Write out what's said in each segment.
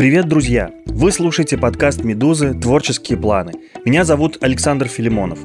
Привет, друзья! Вы слушаете подкаст «Медузы. Творческие планы». Меня зовут Александр Филимонов.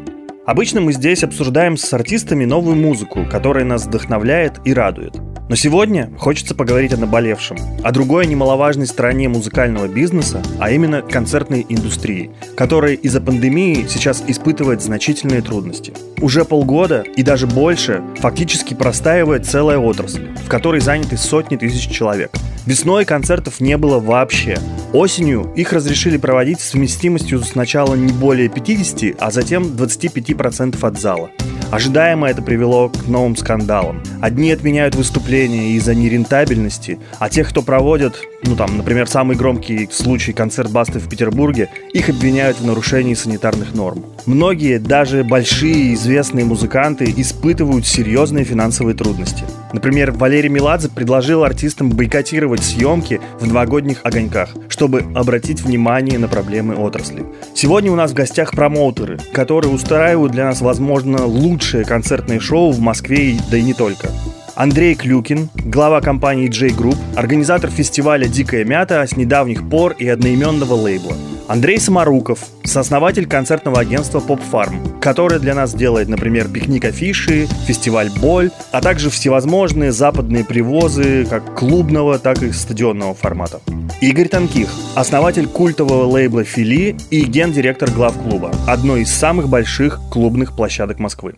Обычно мы здесь обсуждаем с артистами новую музыку, которая нас вдохновляет и радует. Но сегодня хочется поговорить о наболевшем, о другой немаловажной стороне музыкального бизнеса, а именно концертной индустрии, которая из-за пандемии сейчас испытывает значительные трудности. Уже полгода и даже больше фактически простаивает целая отрасль, в которой заняты сотни тысяч человек. Весной концертов не было вообще. Осенью их разрешили проводить с вместимостью сначала не более 50, а затем 25% от зала. Ожидаемо это привело к новым скандалам. Одни отменяют выступления из-за нерентабельности, а тех, кто проводят, ну там, например, самый громкий случай концерт Басты в Петербурге, их обвиняют в нарушении санитарных норм. Многие, даже большие известные музыканты, испытывают серьезные финансовые трудности. Например, Валерий Меладзе предложил артистам бойкотировать съемки в новогодних огоньках, чтобы обратить внимание на проблемы отрасли. Сегодня у нас в гостях промоутеры, которые устраивают для нас, возможно, лучшее концертное шоу в Москве, да и не только. Андрей Клюкин, глава компании J-Group, организатор фестиваля «Дикая мята» с недавних пор и одноименного лейбла. Андрей Самаруков, сооснователь концертного агентства Pop Farm, которое для нас делает, например, пикник афиши, фестиваль Боль, а также всевозможные западные привозы как клубного, так и стадионного формата. Игорь Танких, основатель культового лейбла Фили и гендиректор главклуба, одной из самых больших клубных площадок Москвы.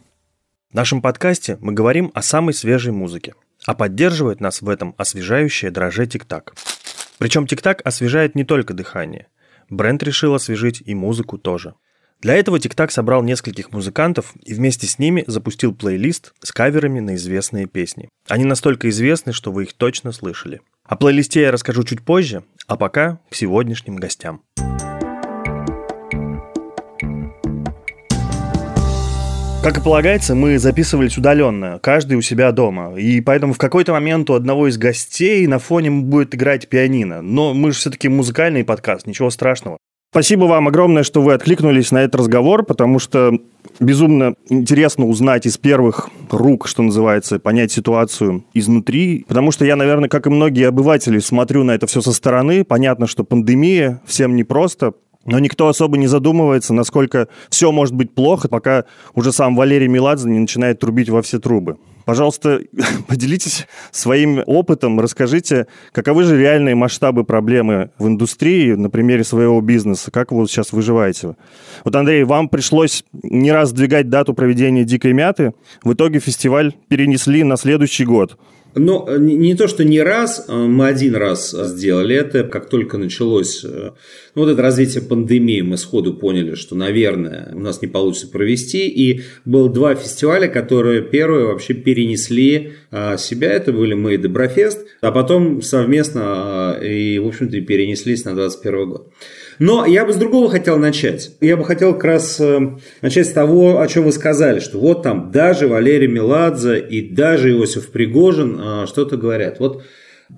Нашем подкасте мы говорим о самой свежей музыке, а поддерживает нас в этом освежающее дроже Тик-Так. Причем Тик-Так освежает не только дыхание. Бренд решил освежить и музыку тоже. Для этого Тик-Так собрал нескольких музыкантов и вместе с ними запустил плейлист с каверами на известные песни. Они настолько известны, что вы их точно слышали. О плейлисте я расскажу чуть позже, а пока к сегодняшним гостям. Как и полагается, мы записывались удаленно, каждый у себя дома. И поэтому в какой-то момент у одного из гостей на фоне будет играть пианино. Но мы же все-таки музыкальный подкаст, ничего страшного. Спасибо вам огромное, что вы откликнулись на этот разговор, потому что безумно интересно узнать из первых рук, что называется, понять ситуацию изнутри. Потому что я, наверное, как и многие обыватели, смотрю на это все со стороны. Понятно, что пандемия, всем непросто. Но никто особо не задумывается, насколько все может быть плохо, пока уже сам Валерий Меладзе не начинает трубить во все трубы. Пожалуйста, поделитесь своим опытом, расскажите, каковы же реальные масштабы проблемы в индустрии на примере своего бизнеса, как вы сейчас выживаете. Вот, Андрей, вам пришлось не раз сдвигать дату проведения «Дикой мяты», в итоге фестиваль перенесли на следующий год. Но э, не то, что не раз, э, мы один раз сделали это, как только началось э, ну, вот это развитие пандемии, мы сходу поняли, что, наверное, у нас не получится провести. И было два фестиваля, которые первые вообще перенесли себя, это были мы и Доброфест, а потом совместно и, в общем-то, перенеслись на 2021 год. Но я бы с другого хотел начать. Я бы хотел как раз э, начать с того, о чем вы сказали, что вот там даже Валерий Меладзе и даже Иосиф Пригожин э, что-то говорят. Вот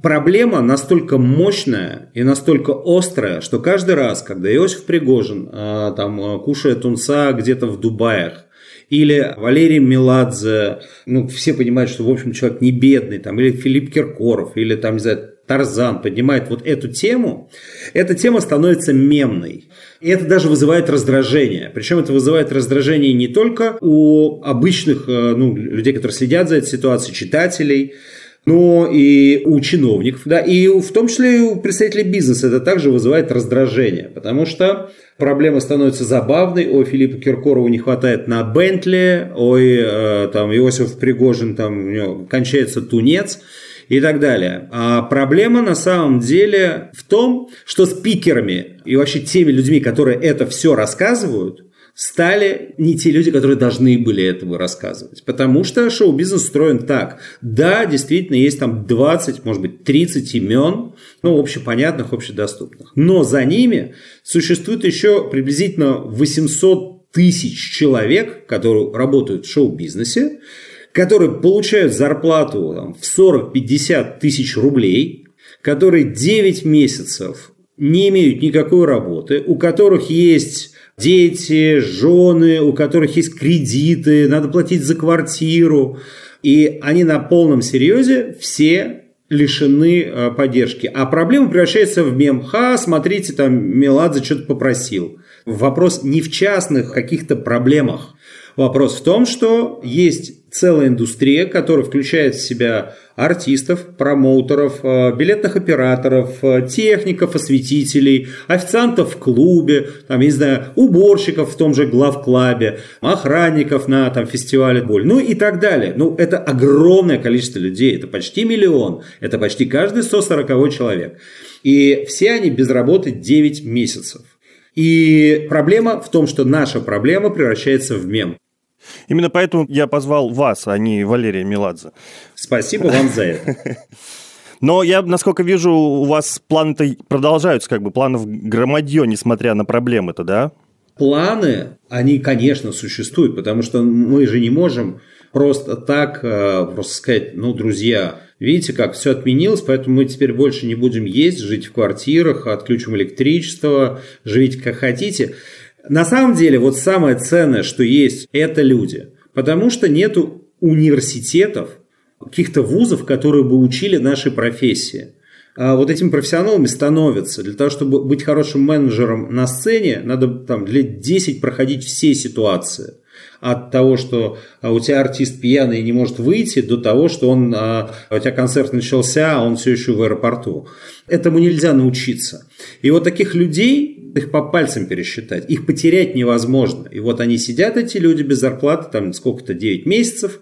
проблема настолько мощная и настолько острая, что каждый раз, когда Иосиф Пригожин э, там кушает тунца где-то в Дубаях, или Валерий Меладзе, ну, все понимают, что, в общем, человек не бедный, там, или Филипп Киркоров, или там, не знаю, Тарзан поднимает вот эту тему, эта тема становится мемной. И это даже вызывает раздражение. Причем это вызывает раздражение не только у обычных э, ну, людей, которые следят за этой ситуацией, читателей, но и у чиновников, да, и в том числе и у представителей бизнеса это также вызывает раздражение, потому что проблема становится забавной, ой, Филиппа Киркорову не хватает на Бентли, ой, э, там, Иосиф Пригожин, там, у него кончается тунец, и так далее. А проблема на самом деле в том, что спикерами и вообще теми людьми, которые это все рассказывают, стали не те люди, которые должны были этого рассказывать. Потому что шоу-бизнес устроен так. Да, действительно, есть там 20, может быть, 30 имен, ну, общепонятных, общедоступных. Но за ними существует еще приблизительно 800 тысяч человек, которые работают в шоу-бизнесе, которые получают зарплату там, в 40-50 тысяч рублей, которые 9 месяцев не имеют никакой работы, у которых есть дети, жены, у которых есть кредиты, надо платить за квартиру. И они на полном серьезе все лишены э, поддержки. А проблема превращается в мем. Ха, смотрите, там Меладзе что-то попросил. Вопрос не в частных каких-то проблемах. Вопрос в том, что есть целая индустрия, которая включает в себя артистов, промоутеров, э, билетных операторов, э, техников, осветителей, официантов в клубе, там, не знаю, уборщиков в том же главклабе, охранников на там, фестивале боль, ну и так далее. Ну, это огромное количество людей, это почти миллион, это почти каждый 140 человек. И все они без работы 9 месяцев. И проблема в том, что наша проблема превращается в мем. Именно поэтому я позвал вас, а не Валерия Меладзе. Спасибо вам за это. Но я, насколько вижу, у вас планы-то продолжаются, как бы планов громадье, несмотря на проблемы-то, да? Планы, они, конечно, существуют, потому что мы же не можем просто так, э, просто сказать, ну, друзья, видите, как все отменилось, поэтому мы теперь больше не будем есть, жить в квартирах, отключим электричество, живите как хотите. На самом деле, вот самое ценное, что есть, это люди. Потому что нету университетов, каких-то вузов, которые бы учили нашей профессии. А вот этими профессионалами становятся. Для того, чтобы быть хорошим менеджером на сцене, надо там лет 10 проходить все ситуации. От того, что а, у тебя артист пьяный и не может выйти, до того, что он, а, у тебя концерт начался, а он все еще в аэропорту. Этому нельзя научиться. И вот таких людей их по пальцам пересчитать. Их потерять невозможно. И вот они сидят, эти люди, без зарплаты, там сколько-то, 9 месяцев,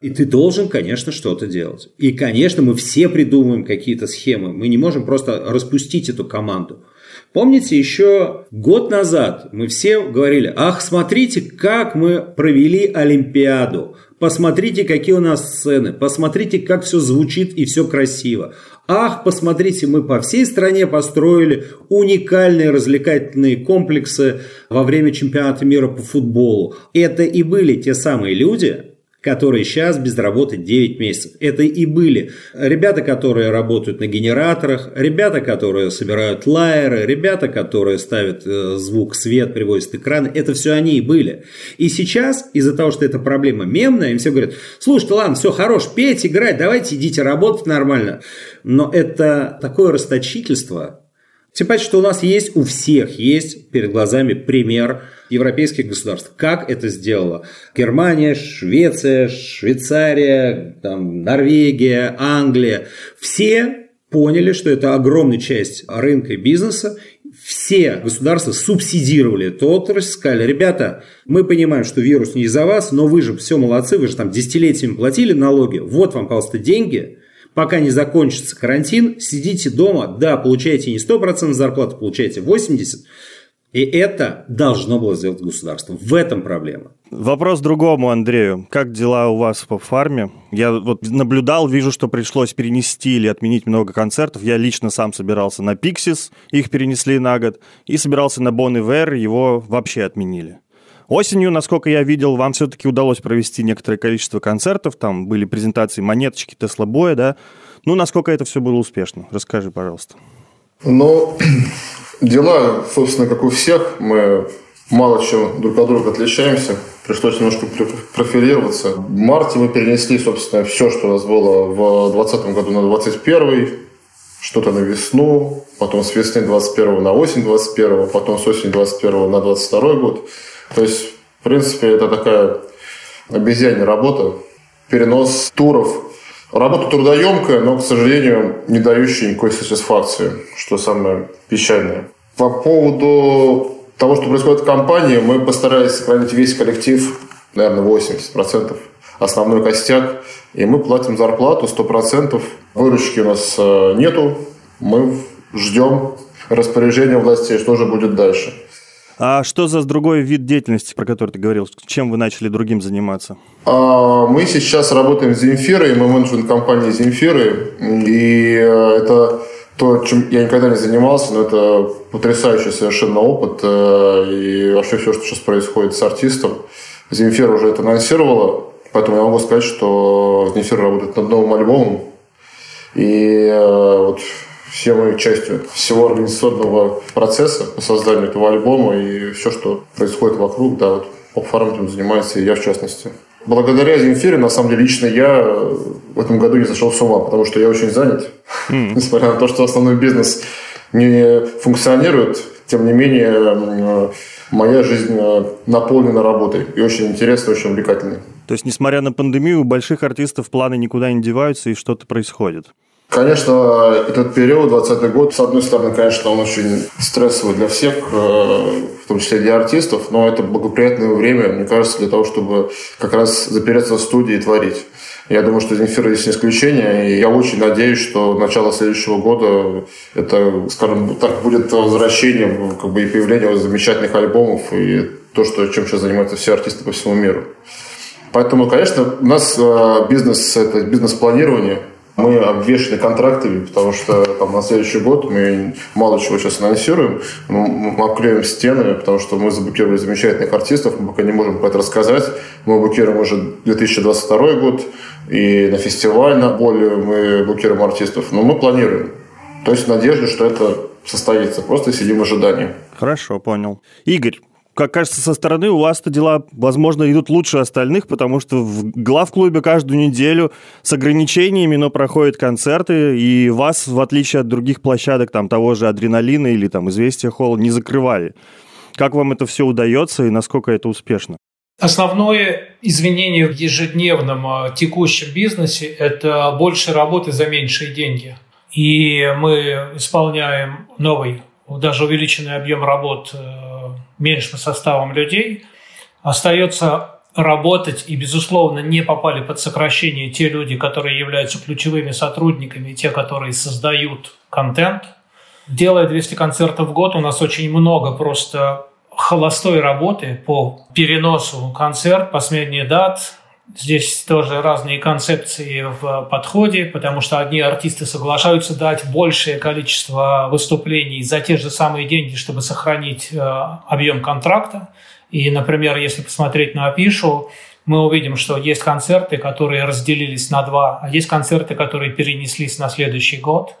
и ты должен, конечно, что-то делать. И, конечно, мы все придумываем какие-то схемы. Мы не можем просто распустить эту команду. Помните, еще год назад мы все говорили, ах, смотрите, как мы провели Олимпиаду. Посмотрите, какие у нас сцены. Посмотрите, как все звучит и все красиво. Ах, посмотрите, мы по всей стране построили уникальные развлекательные комплексы во время чемпионата мира по футболу. Это и были те самые люди, которые сейчас без работы 9 месяцев. Это и были ребята, которые работают на генераторах, ребята, которые собирают лайеры, ребята, которые ставят э, звук, свет, привозят экраны. Это все они и были. И сейчас, из-за того, что эта проблема мемная, им все говорят, слушайте, ладно, все, хорош, петь, играть, давайте идите работать нормально. Но это такое расточительство, тем паче, что у нас есть, у всех есть перед глазами пример европейских государств. Как это сделала Германия, Швеция, Швейцария, там, Норвегия, Англия. Все поняли, что это огромная часть рынка и бизнеса, все государства субсидировали эту отрасль, сказали, ребята, мы понимаем, что вирус не из-за вас, но вы же все молодцы, вы же там десятилетиями платили налоги, вот вам, пожалуйста, деньги, пока не закончится карантин, сидите дома, да, получаете не 100% зарплаты, получаете 80%, и это должно было сделать государство. В этом проблема. Вопрос другому Андрею. Как дела у вас по фарме? Я вот наблюдал, вижу, что пришлось перенести или отменить много концертов. Я лично сам собирался на Пиксис, их перенесли на год, и собирался на Бон Ивер, его вообще отменили. Осенью, насколько я видел, вам все-таки удалось провести некоторое количество концертов. Там были презентации монеточки, Тесла Боя, да? Ну, насколько это все было успешно? Расскажи, пожалуйста. Ну, дела, собственно, как у всех. Мы мало чем друг от друга отличаемся. Пришлось немножко профилироваться. В марте мы перенесли, собственно, все, что у нас было в 2020 году на 2021 что-то на весну, потом с весны 21 на осень 21, потом с осени 21 на 22 год. То есть, в принципе, это такая обезьянья работа, перенос туров. Работа трудоемкая, но, к сожалению, не дающая никакой сатисфакции, что самое печальное. По поводу того, что происходит в компании, мы постарались сохранить весь коллектив, наверное, 80%, основной костяк, и мы платим зарплату 100%. Выручки у нас э, нету, мы ждем распоряжения властей, что же будет дальше. А что за другой вид деятельности, про который ты говорил? Чем вы начали другим заниматься? А, мы сейчас работаем с Земфирой, мы менеджмент компании Земфиры. И это то, чем я никогда не занимался, но это потрясающий совершенно опыт. Э, и вообще все, что сейчас происходит с артистом. Земфира уже это анонсировала, поэтому я могу сказать, что Земфира работает над новым альбомом. И э, вот все мы частью всего организационного процесса по созданию этого альбома и все, что происходит вокруг, да, вот поп-фармингом занимается и я в частности. благодаря Земфире, на самом деле, лично я в этом году не зашел с ума, потому что я очень занят. Mm. Несмотря на то, что основной бизнес не функционирует, тем не менее, моя жизнь наполнена работой и очень интересной, очень увлекательной. То есть, несмотря на пандемию, у больших артистов планы никуда не деваются и что-то происходит? Конечно, этот период, 20 год, с одной стороны, конечно, он очень стрессовый для всех, э, в том числе для артистов, но это благоприятное время, мне кажется, для того, чтобы как раз запереться в студии и творить. Я думаю, что Земфира здесь не исключение, и я очень надеюсь, что начало следующего года это, скажем так, будет возвращением как бы, и появлением замечательных альбомов и то, что, чем сейчас занимаются все артисты по всему миру. Поэтому, конечно, у нас э, бизнес – это бизнес-планирование – мы обвешены контрактами, потому что там, на следующий год мы мало чего сейчас анонсируем. Мы обклеим стены, потому что мы заблокировали замечательных артистов, мы пока не можем про это рассказать. Мы блокируем уже 2022 год, и на фестиваль на более мы блокируем артистов. Но мы планируем. То есть надежда, что это состоится. Просто сидим в ожидании. Хорошо, понял. Игорь, как кажется, со стороны у вас-то дела, возможно, идут лучше остальных, потому что в глав-клубе каждую неделю с ограничениями, но проходят концерты, и вас, в отличие от других площадок, там, того же «Адреналина» или там «Известия Холл», не закрывали. Как вам это все удается и насколько это успешно? Основное извинение в ежедневном а, текущем бизнесе – это больше работы за меньшие деньги. И мы исполняем новый, даже увеличенный объем работ э, меньшим составом людей, остается работать и, безусловно, не попали под сокращение те люди, которые являются ключевыми сотрудниками, те, которые создают контент. Делая 200 концертов в год, у нас очень много просто холостой работы по переносу концерт, последний дат. Здесь тоже разные концепции в подходе, потому что одни артисты соглашаются дать большее количество выступлений за те же самые деньги, чтобы сохранить э, объем контракта. И, например, если посмотреть на афишу, мы увидим, что есть концерты, которые разделились на два, а есть концерты, которые перенеслись на следующий год.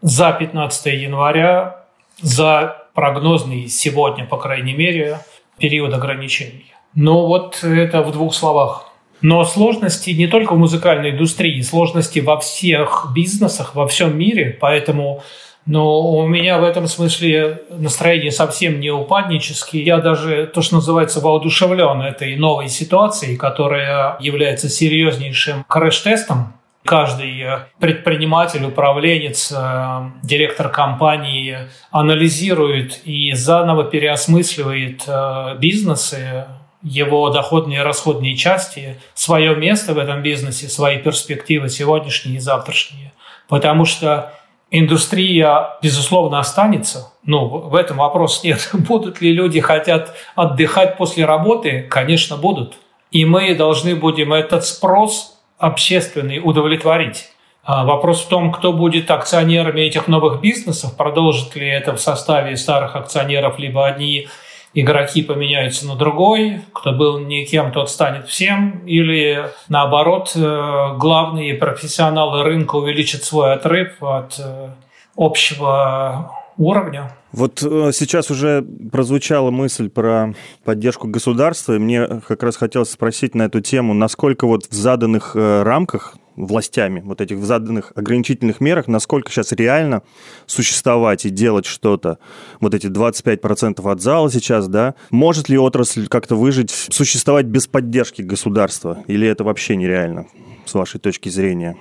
За 15 января, за прогнозный сегодня, по крайней мере, период ограничений. Ну вот это в двух словах. Но сложности не только в музыкальной индустрии, сложности во всех бизнесах, во всем мире. Поэтому но у меня в этом смысле настроение совсем не упадническое. Я даже, то, что называется, воодушевлен этой новой ситуацией, которая является серьезнейшим крэш-тестом. Каждый предприниматель, управленец, э, директор компании анализирует и заново переосмысливает э, бизнесы, его доходные и расходные части, свое место в этом бизнесе, свои перспективы сегодняшние и завтрашние. Потому что индустрия, безусловно, останется. Ну, в этом вопрос нет. Будут ли люди хотят отдыхать после работы? Конечно, будут. И мы должны будем этот спрос общественный удовлетворить. А вопрос в том, кто будет акционерами этих новых бизнесов, продолжит ли это в составе старых акционеров, либо они игроки поменяются на другой, кто был никем, тот станет всем, или наоборот, э, главные профессионалы рынка увеличат свой отрыв от э, общего уровня. Вот э, сейчас уже прозвучала мысль про поддержку государства, и мне как раз хотелось спросить на эту тему, насколько вот в заданных рамках властями, вот этих заданных ограничительных мерах, насколько сейчас реально существовать и делать что-то, вот эти 25% от зала сейчас, да, может ли отрасль как-то выжить, существовать без поддержки государства, или это вообще нереально, с вашей точки зрения?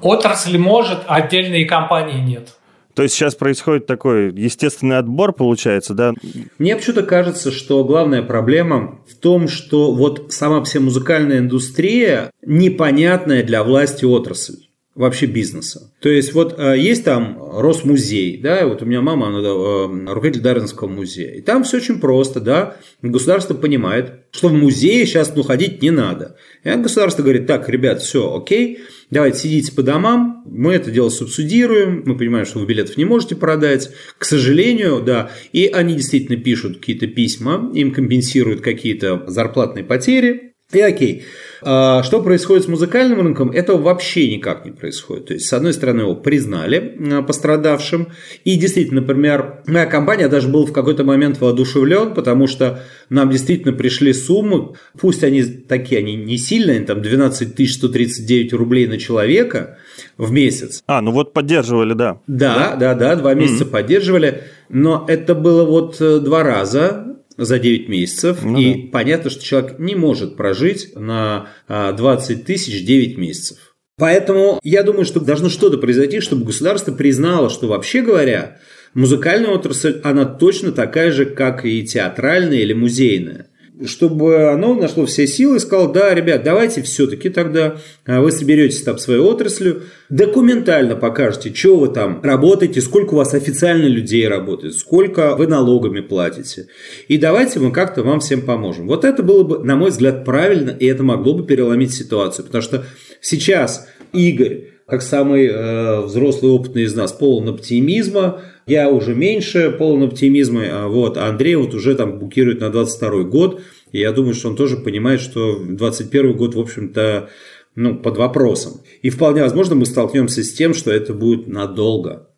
Отрасль может, отдельные компании нет. То есть сейчас происходит такой естественный отбор, получается, да? Мне почему-то кажется, что главная проблема в том, что вот сама вся музыкальная индустрия непонятная для власти отрасль вообще бизнеса. То есть вот э, есть там Росмузей, да, вот у меня мама, она э, руководитель Дарвинского музея, и там все очень просто, да, государство понимает, что в музее сейчас ну, ходить не надо. И государство говорит, так, ребят, все, окей, давайте сидите по домам, мы это дело субсидируем, мы понимаем, что вы билетов не можете продать, к сожалению, да, и они действительно пишут какие-то письма, им компенсируют какие-то зарплатные потери, И окей. А что происходит с музыкальным рынком? Этого вообще никак не происходит. То есть, с одной стороны, его признали а, пострадавшим. И действительно, например, моя компания даже был в какой-то момент воодушевлен, потому что нам действительно пришли суммы, пусть они такие, они не сильные, там 12 139 рублей на человека в месяц. А, ну вот поддерживали, да. Да, да, да, два месяца mm-hmm. поддерживали, но это было вот э, два раза, за 9 месяцев. Ну, и да. понятно, что человек не может прожить на 20 а, тысяч 9 месяцев. Поэтому я думаю, что должно что-то произойти, чтобы государство признало, что вообще говоря, музыкальная отрасль, она точно такая же, как и театральная или музейная чтобы оно нашло все силы и сказало, да, ребят, давайте все-таки тогда а, вы соберетесь там своей отраслью, документально покажете, что вы там работаете, сколько у вас официально людей работает, сколько вы налогами платите. И давайте мы как-то вам всем поможем. Вот это было бы, на мой взгляд, правильно, и это могло бы переломить ситуацию. Потому что сейчас Игорь, как самый э, взрослый опытный из нас, полон оптимизма, я уже меньше полон оптимизма, а вот, а Андрей вот уже там букирует на 22 год, и я думаю, что он тоже понимает, что 21 год, в общем-то, ну, под вопросом. И вполне возможно мы столкнемся с тем, что это будет надолго.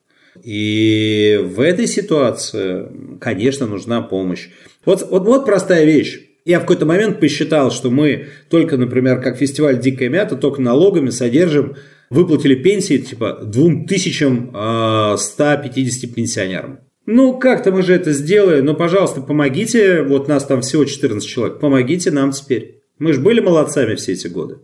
И в этой ситуации, конечно, нужна помощь. Вот, вот, вот простая вещь. Я в какой-то момент посчитал, что мы только, например, как фестиваль «Дикая мята», только налогами содержим выплатили пенсии типа 2150 а, пенсионерам. Ну, как-то мы же это сделаем, но, пожалуйста, помогите, вот нас там всего 14 человек, помогите нам теперь. Мы же были молодцами все эти годы.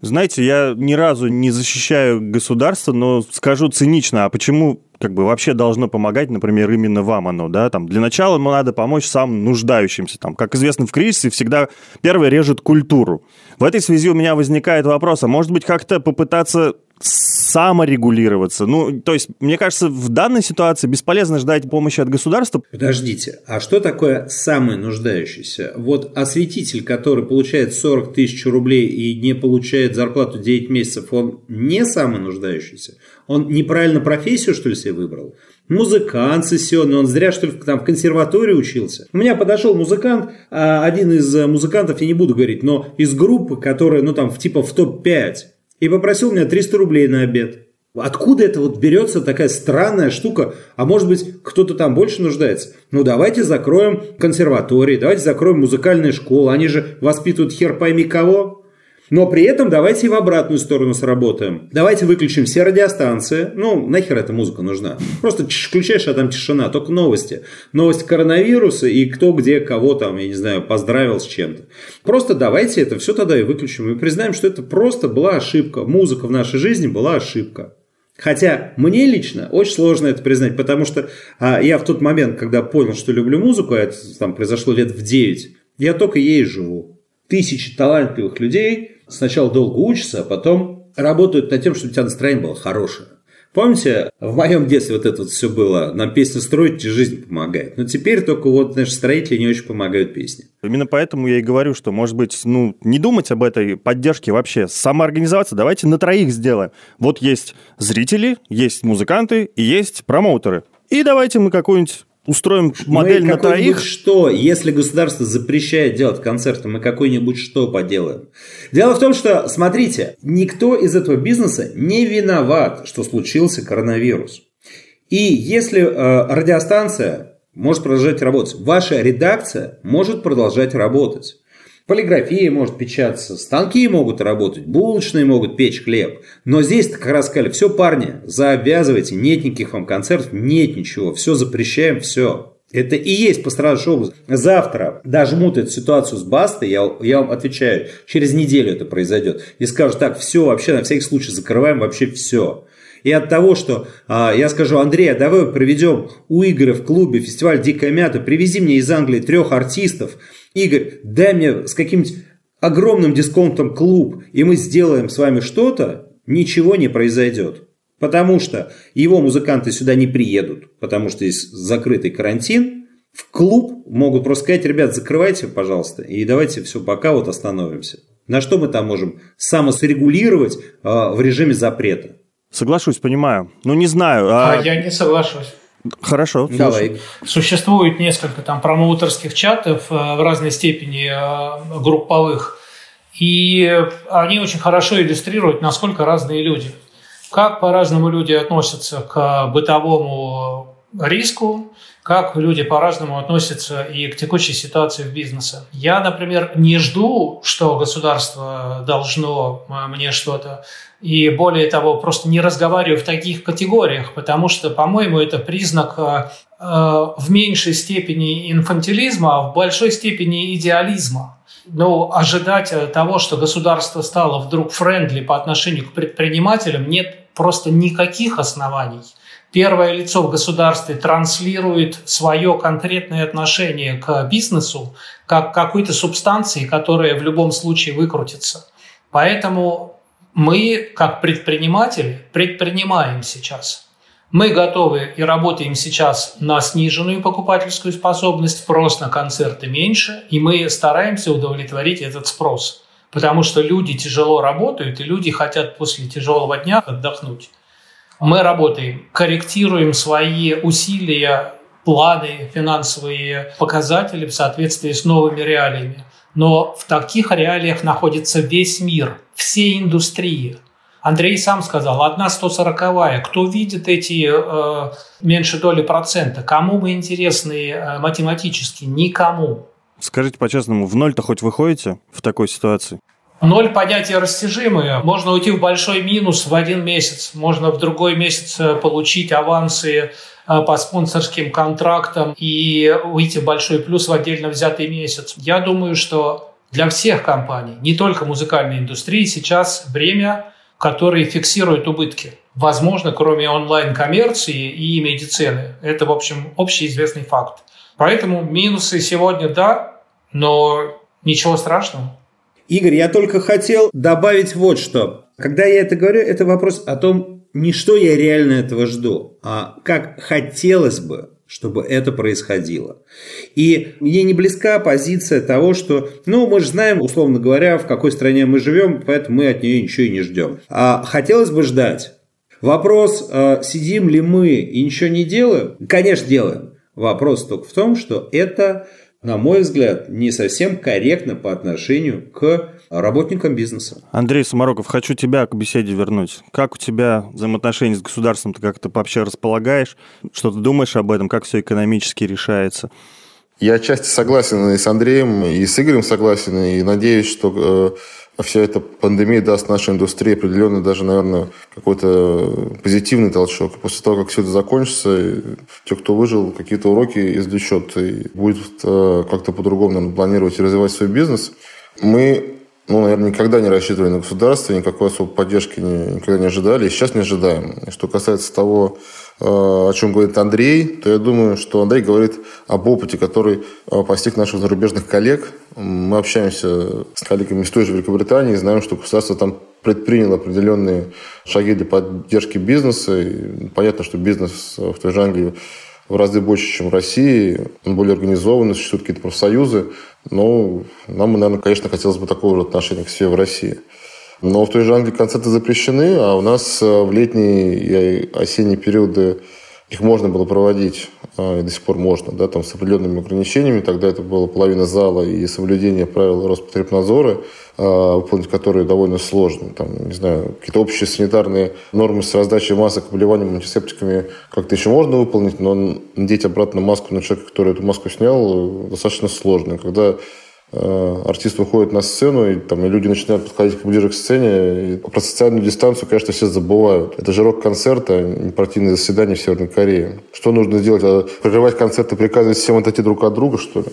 Знаете, я ни разу не защищаю государство, но скажу цинично, а почему как бы вообще должно помогать, например, именно вам оно, да, там, для начала ему надо помочь самым нуждающимся, там, как известно, в кризисе всегда первый режет культуру. В этой связи у меня возникает вопрос, а может быть как-то попытаться саморегулироваться. Ну, то есть, мне кажется, в данной ситуации бесполезно ждать помощи от государства. Подождите, а что такое самый нуждающийся? Вот осветитель, который получает 40 тысяч рублей и не получает зарплату 9 месяцев, он не самый нуждающийся? Он неправильно профессию, что ли, себе выбрал? Музыкант сессионный, он зря, что ли, там в консерватории учился. У меня подошел музыкант, а, один из музыкантов, я не буду говорить, но из группы, которая, ну, там, типа в топ-5, и попросил меня 300 рублей на обед. Откуда это вот берется такая странная штука? А может быть, кто-то там больше нуждается? Ну, давайте закроем консерватории, давайте закроем музыкальные школы. Они же воспитывают хер пойми кого. Но при этом давайте и в обратную сторону сработаем. Давайте выключим все радиостанции. Ну, нахер эта музыка нужна? Просто включаешь, а там тишина, только новости. Новости коронавируса и кто где кого там, я не знаю, поздравил с чем-то. Просто давайте это все тогда и выключим. И признаем, что это просто была ошибка. Музыка в нашей жизни была ошибка. Хотя мне лично очень сложно это признать, потому что а, я в тот момент, когда понял, что люблю музыку, а это там произошло лет в 9, я только ей живу. Тысячи талантливых людей сначала долго учатся, а потом работают над тем, чтобы у тебя настроение было хорошее. Помните, в моем детстве вот это вот все было, нам песни строить, и жизнь помогает. Но теперь только вот наши строители не очень помогают песни. Именно поэтому я и говорю, что, может быть, ну, не думать об этой поддержке вообще, самоорганизоваться, давайте на троих сделаем. Вот есть зрители, есть музыканты и есть промоутеры. И давайте мы какую-нибудь устроим модель мы на троих. что, если государство запрещает делать концерты, мы какой-нибудь что поделаем. Дело в том, что, смотрите, никто из этого бизнеса не виноват, что случился коронавирус. И если э, радиостанция может продолжать работать, ваша редакция может продолжать работать. Полиграфия может печататься, станки могут работать, булочные могут печь хлеб. Но здесь как раз сказали, все, парни, завязывайте, нет никаких вам концертов, нет ничего, все запрещаем, все. Это и есть пострадавший область. Завтра дожмут эту ситуацию с Бастой, я, я вам отвечаю, через неделю это произойдет. И скажут, так, все, вообще на всякий случай закрываем вообще все. И от того, что а, я скажу, Андрей, а давай проведем у Игоря в клубе фестиваль «Дикая мята», привези мне из Англии трех артистов – Игорь, дай мне с каким-нибудь огромным дисконтом клуб, и мы сделаем с вами что-то, ничего не произойдет. Потому что его музыканты сюда не приедут, потому что здесь закрытый карантин. В клуб могут просто сказать, ребят, закрывайте, пожалуйста, и давайте все, пока вот остановимся. На что мы там можем самосрегулировать э, в режиме запрета? Соглашусь, понимаю. Ну, не знаю. А, а я не соглашусь. Хорошо. Давай. Существует несколько там промоутерских чатов э, в разной степени э, групповых. И они очень хорошо иллюстрируют, насколько разные люди. Как по-разному люди относятся к бытовому риску, как люди по-разному относятся и к текущей ситуации в бизнесе. Я, например, не жду, что государство должно э, мне что-то, и более того, просто не разговариваю в таких категориях, потому что, по-моему, это признак э, в меньшей степени инфантилизма, а в большой степени идеализма. Но ожидать того, что государство стало вдруг friendly по отношению к предпринимателям, нет просто никаких оснований – первое лицо в государстве транслирует свое конкретное отношение к бизнесу как к какой-то субстанции, которая в любом случае выкрутится. Поэтому мы, как предприниматели, предпринимаем сейчас. Мы готовы и работаем сейчас на сниженную покупательскую способность, спрос на концерты меньше, и мы стараемся удовлетворить этот спрос. Потому что люди тяжело работают, и люди хотят после тяжелого дня отдохнуть. Мы работаем, корректируем свои усилия, планы, финансовые показатели в соответствии с новыми реалиями. Но в таких реалиях находится весь мир, все индустрии. Андрей сам сказал, одна 140-я. Кто видит эти э, меньше доли процента? Кому мы интересны э, математически? Никому. Скажите по-честному, в ноль-то хоть выходите в такой ситуации? Ноль понятия растяжимые. Можно уйти в большой минус в один месяц. Можно в другой месяц э, получить авансы э, по спонсорским контрактам и выйти в большой плюс в отдельно взятый месяц. Я думаю, что для всех компаний, не только музыкальной индустрии, сейчас время, которое фиксирует убытки. Возможно, кроме онлайн-коммерции и медицины. Это, в общем, общеизвестный факт. Поэтому минусы сегодня да, но ничего страшного. Игорь, я только хотел добавить вот что. Когда я это говорю, это вопрос о том, не что я реально этого жду, а как хотелось бы, чтобы это происходило. И мне не близка позиция того, что, ну, мы же знаем, условно говоря, в какой стране мы живем, поэтому мы от нее ничего и не ждем. А хотелось бы ждать. Вопрос, а сидим ли мы и ничего не делаем? Конечно, делаем. Вопрос только в том, что это на мой взгляд, не совсем корректно по отношению к работникам бизнеса. Андрей Самароков, хочу тебя к беседе вернуть. Как у тебя взаимоотношения с государством, ты как-то вообще располагаешь? Что ты думаешь об этом? Как все экономически решается? Я отчасти согласен и с Андреем, и с Игорем согласен, и надеюсь, что э, вся эта пандемия даст нашей индустрии определенный даже, наверное, какой-то позитивный толчок. После того, как все это закончится, те, кто выжил, какие-то уроки извлечет и будет э, как-то по-другому наверное, планировать и развивать свой бизнес. Мы ну, наверное, никогда не рассчитывали на государство, никакой особой поддержки никогда не ожидали, и сейчас не ожидаем. Что касается того, о чем говорит Андрей, то я думаю, что Андрей говорит об опыте, который э, постиг наших зарубежных коллег. Мы общаемся с коллегами из той же Великобритании, знаем, что государство там предприняло определенные шаги для поддержки бизнеса. И понятно, что бизнес в той же Англии в разы больше, чем в России. Он более организованный, существуют какие-то профсоюзы. Но нам, наверное, конечно, хотелось бы такого же отношения к себе в России. Но в той же Англии концерты запрещены, а у нас э, в летние и осенние периоды их можно было проводить, а, и до сих пор можно, да, там с определенными ограничениями. Тогда это было половина зала и соблюдение правил Роспотребнадзора, а, выполнить которые довольно сложно. Там, не знаю, какие-то общие санитарные нормы с раздачей масок, обливанием антисептиками как-то еще можно выполнить, но надеть обратно маску на человека, который эту маску снял, достаточно сложно. Когда Э, артист выходит на сцену, и, там, и люди начинают подходить ближе к сцене. И про социальную дистанцию, конечно, все забывают. Это же рок-концерт, а не партийное заседание в Северной Корее. Что нужно сделать? А прерывать концерт и приказывать всем отойти друг от друга, что ли?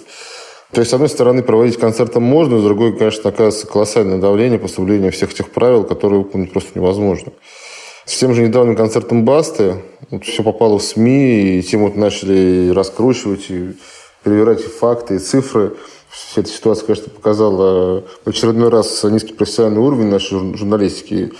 То есть, с одной стороны, проводить концерты можно, с другой, конечно, оказывается колоссальное давление по всех тех правил, которые выполнить просто невозможно. С тем же недавним концертом Басты вот все попало в СМИ, и тему вот начали раскручивать, и перевирать факты и цифры. Вся эта ситуация, конечно, показала в очередной раз низкий профессиональный уровень нашей журналистики,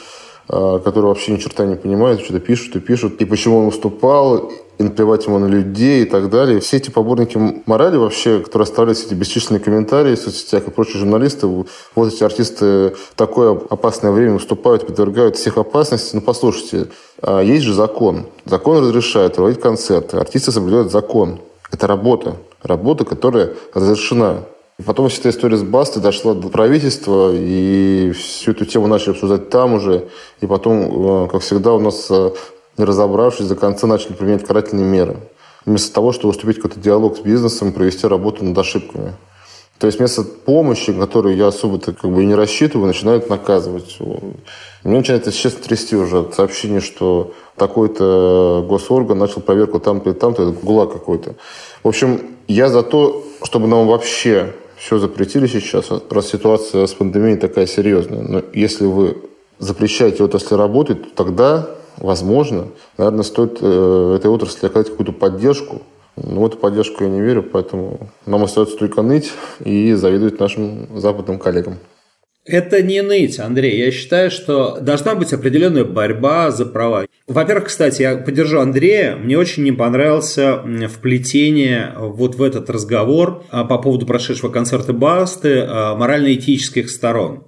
а, которые вообще ни черта не понимают, что-то пишут и пишут, и почему он выступал, и наплевать ему на людей и так далее. Все эти поборники морали вообще, которые оставляют эти бесчисленные комментарии в соцсетях и прочие журналисты, вот эти артисты такое опасное время выступают, подвергают всех опасности. Ну, послушайте, а, есть же закон. Закон разрешает проводить концерты. Артисты соблюдают закон. Это работа. Работа, которая разрешена Потом вся эта история с Бастой дошла до правительства, и всю эту тему начали обсуждать там уже. И потом, э, как всегда, у нас, э, не разобравшись, до конца начали применять карательные меры. Вместо того, чтобы вступить в какой-то диалог с бизнесом, провести работу над ошибками. То есть вместо помощи, которую я особо-то как бы и не рассчитываю, начинают наказывать. Мне начинает, если честно, трясти уже от сообщения, что такой-то госорган начал проверку там-то и там-то, это ГУЛАГ какой-то. В общем, я за то, чтобы нам вообще все запретили сейчас, раз ситуация с пандемией такая серьезная. Но если вы запрещаете отрасли работать, то тогда, возможно, наверное, стоит э, этой отрасли оказать какую-то поддержку. Но в эту поддержку я не верю, поэтому нам остается только ныть и завидовать нашим западным коллегам. Это не ныть, Андрей. Я считаю, что должна быть определенная борьба за права. Во-первых, кстати, я поддержу Андрея. Мне очень не понравился вплетение вот в этот разговор а, по поводу прошедшего концерта Басты а, морально-этических сторон.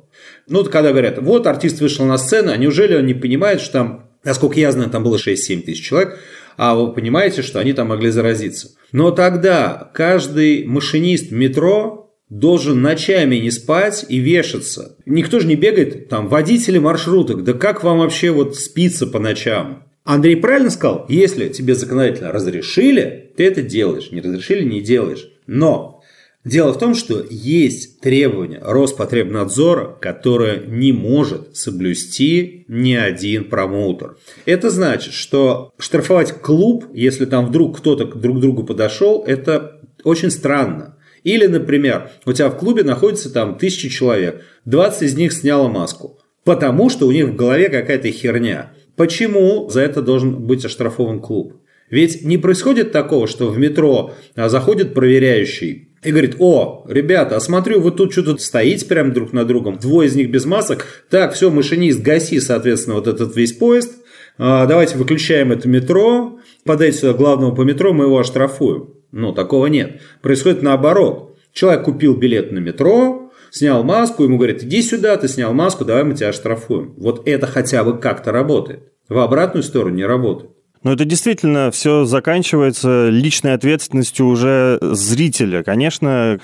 Ну, когда говорят, вот артист вышел на сцену, а неужели он не понимает, что там, насколько я знаю, там было 6-7 тысяч человек, а вы понимаете, что они там могли заразиться. Но тогда каждый машинист метро должен ночами не спать и вешаться. Никто же не бегает, там, водители маршруток, да как вам вообще вот спится по ночам? Андрей правильно сказал, если тебе законодательно разрешили, ты это делаешь, не разрешили, не делаешь. Но дело в том, что есть требования Роспотребнадзора, которое не может соблюсти ни один промоутер. Это значит, что штрафовать клуб, если там вдруг кто-то друг к другу подошел, это очень странно. Или, например, у тебя в клубе находится там тысячи человек, 20 из них сняло маску, потому что у них в голове какая-то херня. Почему за это должен быть оштрафован клуб? Ведь не происходит такого, что в метро а, заходит проверяющий и говорит, о, ребята, а смотрю, вы тут что-то стоите прям друг на другом, двое из них без масок, так, все, машинист, гаси, соответственно, вот этот весь поезд, а, давайте выключаем это метро, подайте сюда главного по метро, мы его оштрафуем. Но такого нет. Происходит наоборот. Человек купил билет на метро, снял маску, ему говорят, иди сюда, ты снял маску, давай мы тебя оштрафуем. Вот это хотя бы как-то работает. В обратную сторону не работает. Но это действительно все заканчивается личной ответственностью уже зрителя. Конечно,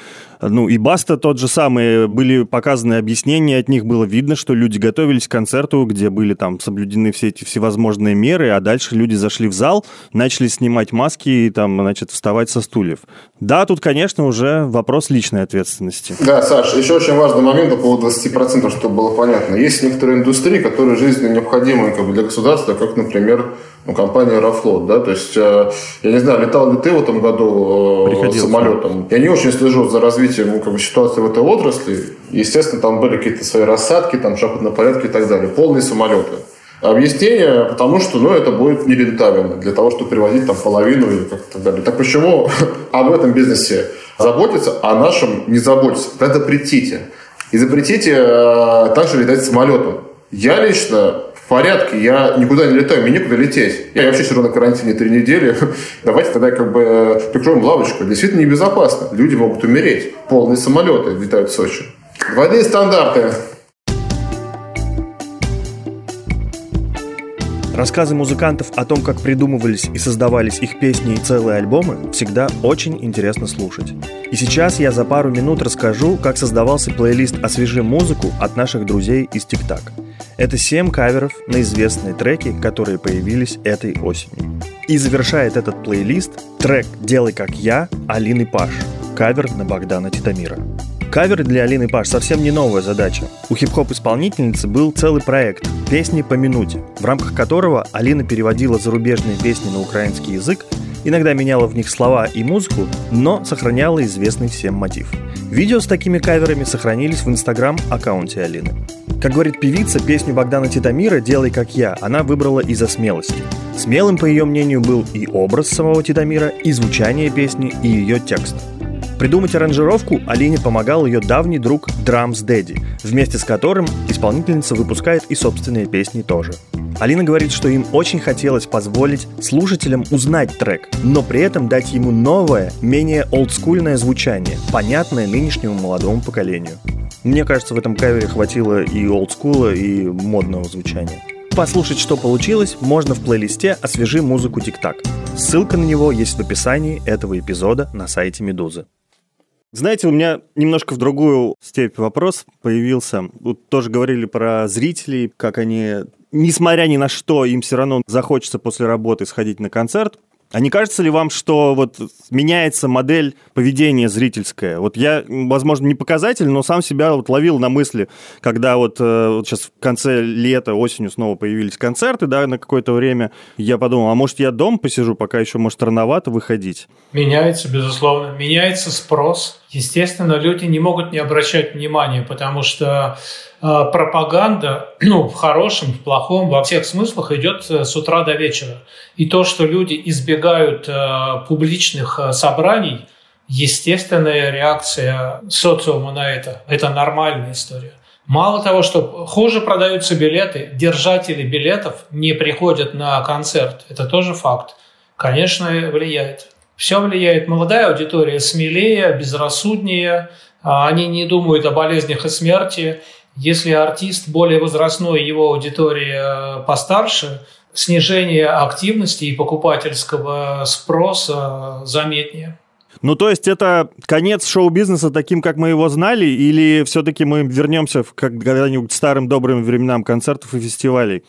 ну и Баста тот же самый, были показаны объяснения, от них было видно, что люди готовились к концерту, где были там соблюдены все эти всевозможные меры, а дальше люди зашли в зал, начали снимать маски и там, значит, вставать со стульев. Да, тут, конечно, уже вопрос личной ответственности. Да, Саш, еще очень важный момент по поводу 20%, чтобы было понятно. Есть некоторые индустрии, которые жизненно необходимы как бы, для государства, как, например, ну, компания Аэрофлот, да, то есть, э, я не знаю, летал ли ты в этом году э, самолетом. Я не очень слежу за развитием ну, как бы, ситуации в этой отрасли. Естественно, там были какие-то свои рассадки, там шахматные порядки и так далее. Полные самолеты. Объяснение, потому что ну, это будет нерентабельно для того, чтобы перевозить там половину или как-то так далее. Так почему об этом бизнесе заботиться, а о нашем не заботиться? Тогда. И запретите э, также летать самолетом. Я лично в порядке, я никуда не летаю, мне некуда лететь. Я вообще равно на карантине три недели. Давайте тогда как бы э, прикроем лавочку. Действительно небезопасно. Люди могут умереть. Полные самолеты летают в Сочи. Двойные стандарты. Рассказы музыкантов о том, как придумывались и создавались их песни и целые альбомы, всегда очень интересно слушать. И сейчас я за пару минут расскажу, как создавался плейлист «Освежи музыку» от наших друзей из ТикТак. Это 7 каверов на известные треки, которые появились этой осенью. И завершает этот плейлист трек «Делай как я» Алины Паш, кавер на Богдана Титамира. Каверы для Алины Паш совсем не новая задача. У хип-хоп-исполнительницы был целый проект «Песни по минуте», в рамках которого Алина переводила зарубежные песни на украинский язык, иногда меняла в них слова и музыку, но сохраняла известный всем мотив. Видео с такими каверами сохранились в инстаграм-аккаунте Алины. Как говорит певица, песню Богдана Титамира «Делай как я» она выбрала из-за смелости. Смелым, по ее мнению, был и образ самого Титамира, и звучание песни, и ее текст. Придумать аранжировку Алине помогал ее давний друг Drums Daddy, вместе с которым исполнительница выпускает и собственные песни тоже. Алина говорит, что им очень хотелось позволить слушателям узнать трек, но при этом дать ему новое, менее олдскульное звучание, понятное нынешнему молодому поколению. Мне кажется, в этом кавере хватило и олдскула, и модного звучания. Послушать, что получилось, можно в плейлисте «Освежи музыку ТикТак». Ссылка на него есть в описании этого эпизода на сайте Медузы. Знаете, у меня немножко в другую степь вопрос появился. Вот тоже говорили про зрителей, как они, несмотря ни на что, им все равно захочется после работы сходить на концерт. А не кажется ли вам, что вот меняется модель поведения зрительская? Вот я, возможно, не показатель, но сам себя вот ловил на мысли, когда вот, э, вот сейчас в конце лета, осенью снова появились концерты, да, на какое-то время, я подумал, а может я дом посижу, пока еще, может, рановато выходить? Меняется, безусловно. Меняется спрос. Естественно, люди не могут не обращать внимания, потому что пропаганда, ну, в хорошем, в плохом, во всех смыслах идет э, с утра до вечера. И то, что люди избегают э, публичных собраний, естественная реакция социума на это. Это нормальная история. Мало того, что хуже продаются билеты, держатели билетов не приходят на концерт. Это тоже факт. Конечно, влияет. Все влияет. Молодая аудитория смелее, безрассуднее, а они не думают о болезнях и смерти. Если артист более возрастной, его аудитория постарше, снижение активности и покупательского спроса заметнее. Ну, то есть это конец шоу-бизнеса таким, как мы его знали, или все-таки мы вернемся к когда-нибудь старым добрым временам концертов и фестивалей?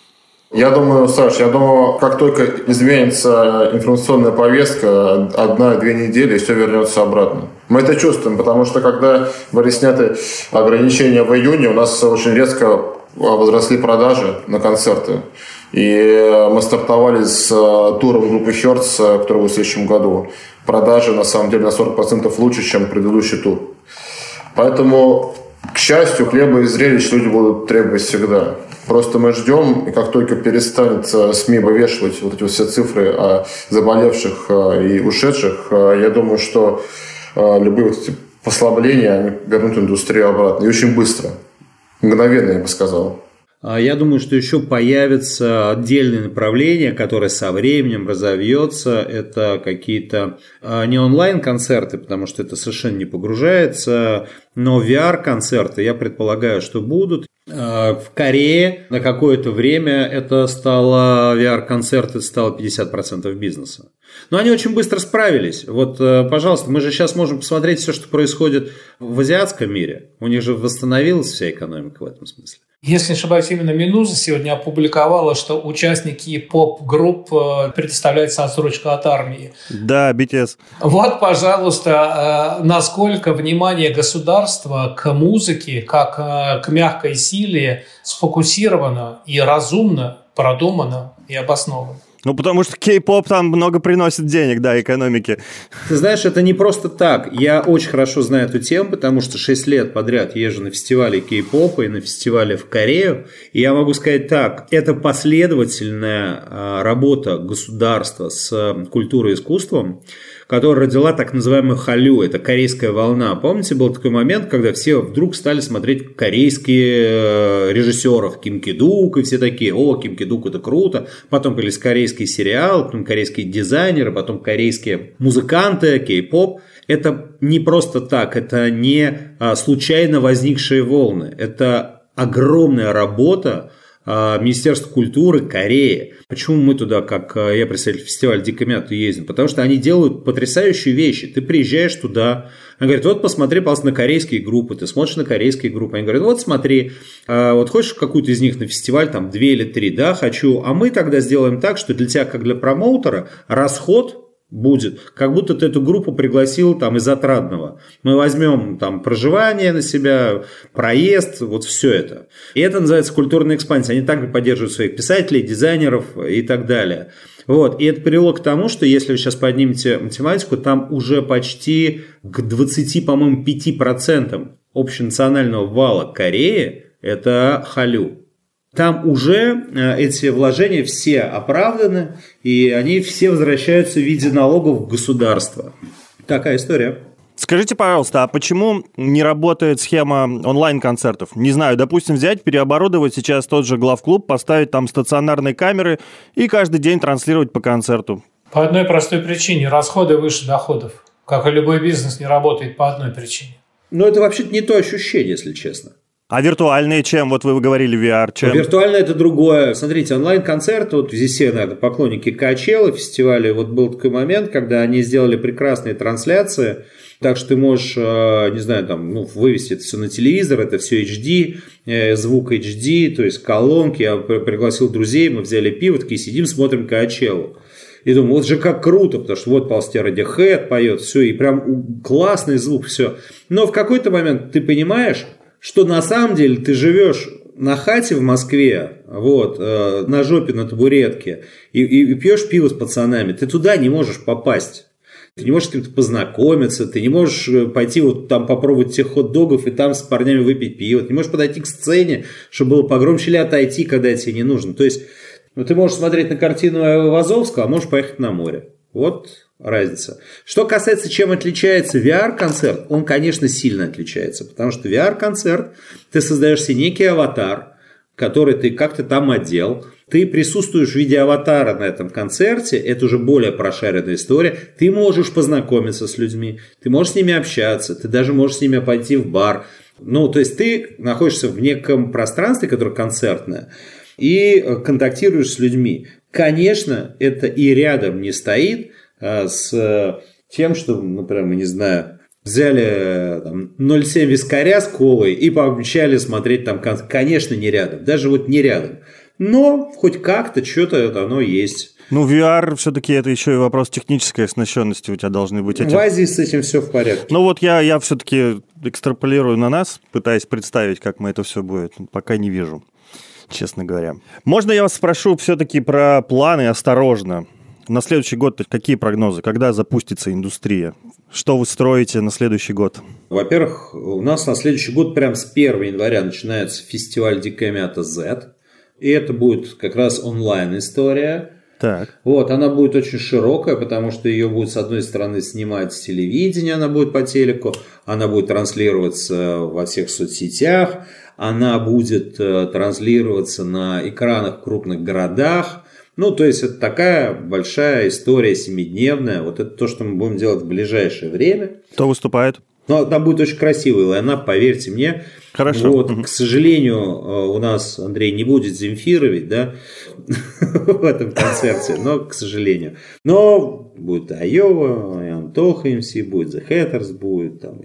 Я думаю, Саш, я думаю, как только изменится информационная повестка, одна-две недели, все вернется обратно. Мы это чувствуем, потому что когда были сняты ограничения в июне, у нас очень резко возросли продажи на концерты. И мы стартовали с э, туром группы Hertz, э, который в следующем году. Продажи, на самом деле, на 40% лучше, чем предыдущий тур. Поэтому, к счастью, хлеба и зрелищ люди будут требовать всегда. Просто мы ждем, и как только перестанет э, СМИ вывешивать вот эти все цифры о заболевших и ушедших, я думаю, что любые вот эти послабления, они вернут индустрию обратно. И очень быстро. Мгновенно, я бы сказал. А я думаю, что еще появится отдельное направление, которое со временем разовьется. Это какие-то а, не онлайн-концерты, потому что это совершенно не погружается, но VR-концерты, я предполагаю, что будут. А, в Корее на какое-то время это стало, VR-концерты стало 50% бизнеса. Но они очень быстро справились. Вот, э, пожалуйста, мы же сейчас можем посмотреть все, что происходит в азиатском мире. У них же восстановилась вся экономика в этом смысле. Если не ошибаюсь, именно Минуза сегодня опубликовала, что участники поп-групп э, предоставляется отсрочка от армии. Да, BTS. Вот, пожалуйста, э, насколько внимание государства к музыке, как к мягкой силе сфокусировано и разумно продумано и обосновано. Ну, потому что кей-поп там много приносит денег, да, экономике. Ты знаешь, это не просто так. Я очень хорошо знаю эту тему, потому что 6 лет подряд езжу на фестивале кей-попа и на фестивале в Корею. И я могу сказать так, это последовательная а, работа государства с культурой и искусством, которая родила так называемую халю, это корейская волна. Помните, был такой момент, когда все вдруг стали смотреть корейские э, режиссеров, Ким Кидук, и все такие, о, Ким Кидук это круто. Потом появились корейские сериалы, потом корейские дизайнеры, потом корейские музыканты, кей-поп. Это не просто так, это не а, случайно возникшие волны, это огромная работа, а, Министерства культуры Кореи. Почему мы туда, как а, я представитель фестиваля Дикомят, ездим? Потому что они делают потрясающие вещи. Ты приезжаешь туда, они говорят, вот посмотри, пожалуйста, на корейские группы. Ты смотришь на корейские группы. Они говорят, вот смотри, а, вот хочешь какую-то из них на фестиваль, там, две или три, да, хочу. А мы тогда сделаем так, что для тебя, как для промоутера, расход будет, как будто ты эту группу пригласил там из отрадного. Мы возьмем там проживание на себя, проезд, вот все это. И это называется культурная экспансия. Они также поддерживают своих писателей, дизайнеров и так далее. Вот. И это привело к тому, что если вы сейчас поднимете математику, там уже почти к 20, по-моему, 5% общенационального вала Кореи – это халю там уже э, эти вложения все оправданы, и они все возвращаются в виде налогов в государство. Такая история. Скажите, пожалуйста, а почему не работает схема онлайн-концертов? Не знаю, допустим, взять, переоборудовать сейчас тот же главклуб, поставить там стационарные камеры и каждый день транслировать по концерту. По одной простой причине. Расходы выше доходов. Как и любой бизнес не работает по одной причине. Но это вообще-то не то ощущение, если честно. А виртуальные чем? Вот вы говорили VR, чем? Виртуальное это другое. Смотрите, онлайн-концерт, вот здесь все, наверное, поклонники Качела фестиваля, вот был такой момент, когда они сделали прекрасные трансляции, так что ты можешь, э, не знаю, там, ну, вывести это все на телевизор, это все HD, э, звук HD, то есть колонки. Я пригласил друзей, мы взяли пиво, такие сидим, смотрим Качелу. И думаю, вот же как круто, потому что вот ползти Radiohead поет, все, и прям классный звук, все. Но в какой-то момент ты понимаешь, что на самом деле ты живешь на хате в Москве, вот, э, на жопе на табуретке, и, и, и пьешь пиво с пацанами, ты туда не можешь попасть. Ты не можешь с кем-то познакомиться, ты не можешь э, пойти вот там попробовать тех хот-догов и там с парнями выпить пиво, ты не можешь подойти к сцене, чтобы было погромче или отойти, когда тебе не нужно. То есть, ну, ты можешь смотреть на картину Вазовского, а можешь поехать на море. Вот разница. Что касается, чем отличается VR-концерт, он, конечно, сильно отличается, потому что VR-концерт, ты создаешь себе некий аватар, который ты как-то там одел, ты присутствуешь в виде аватара на этом концерте, это уже более прошаренная история, ты можешь познакомиться с людьми, ты можешь с ними общаться, ты даже можешь с ними пойти в бар, ну, то есть ты находишься в неком пространстве, которое концертное, и контактируешь с людьми. Конечно, это и рядом не стоит с тем, что, например, мы не знаю, взяли там, 0,7 вискаря с колой и пообещали смотреть там, конечно, не рядом, даже вот не рядом. Но хоть как-то что-то оно есть. Ну, VR все-таки это еще и вопрос технической оснащенности у тебя должны быть. Эти... В Азии с этим все в порядке. Ну вот я, я все-таки экстраполирую на нас, пытаясь представить, как мы это все будет. Пока не вижу честно говоря. Можно я вас спрошу все-таки про планы осторожно? На следующий год какие прогнозы? Когда запустится индустрия? Что вы строите на следующий год? Во-первых, у нас на следующий год прям с 1 января начинается фестиваль Дикомята Z. И это будет как раз онлайн-история. Так. Вот, она будет очень широкая, потому что ее будет, с одной стороны, снимать с телевидения, она будет по телеку, она будет транслироваться во всех соцсетях, она будет э, транслироваться на экранах в крупных городах. Ну, то есть, это такая большая история семидневная. Вот это то, что мы будем делать в ближайшее время. Кто выступает? Ну, там будет очень красивый лайнап, поверьте мне. Хорошо. Вот, угу. К сожалению, э, у нас, Андрей, не будет Земфирович, да, в этом концерте, но, к сожалению. Но будет Айова, Антоха МС, будет The Hatters, будет там,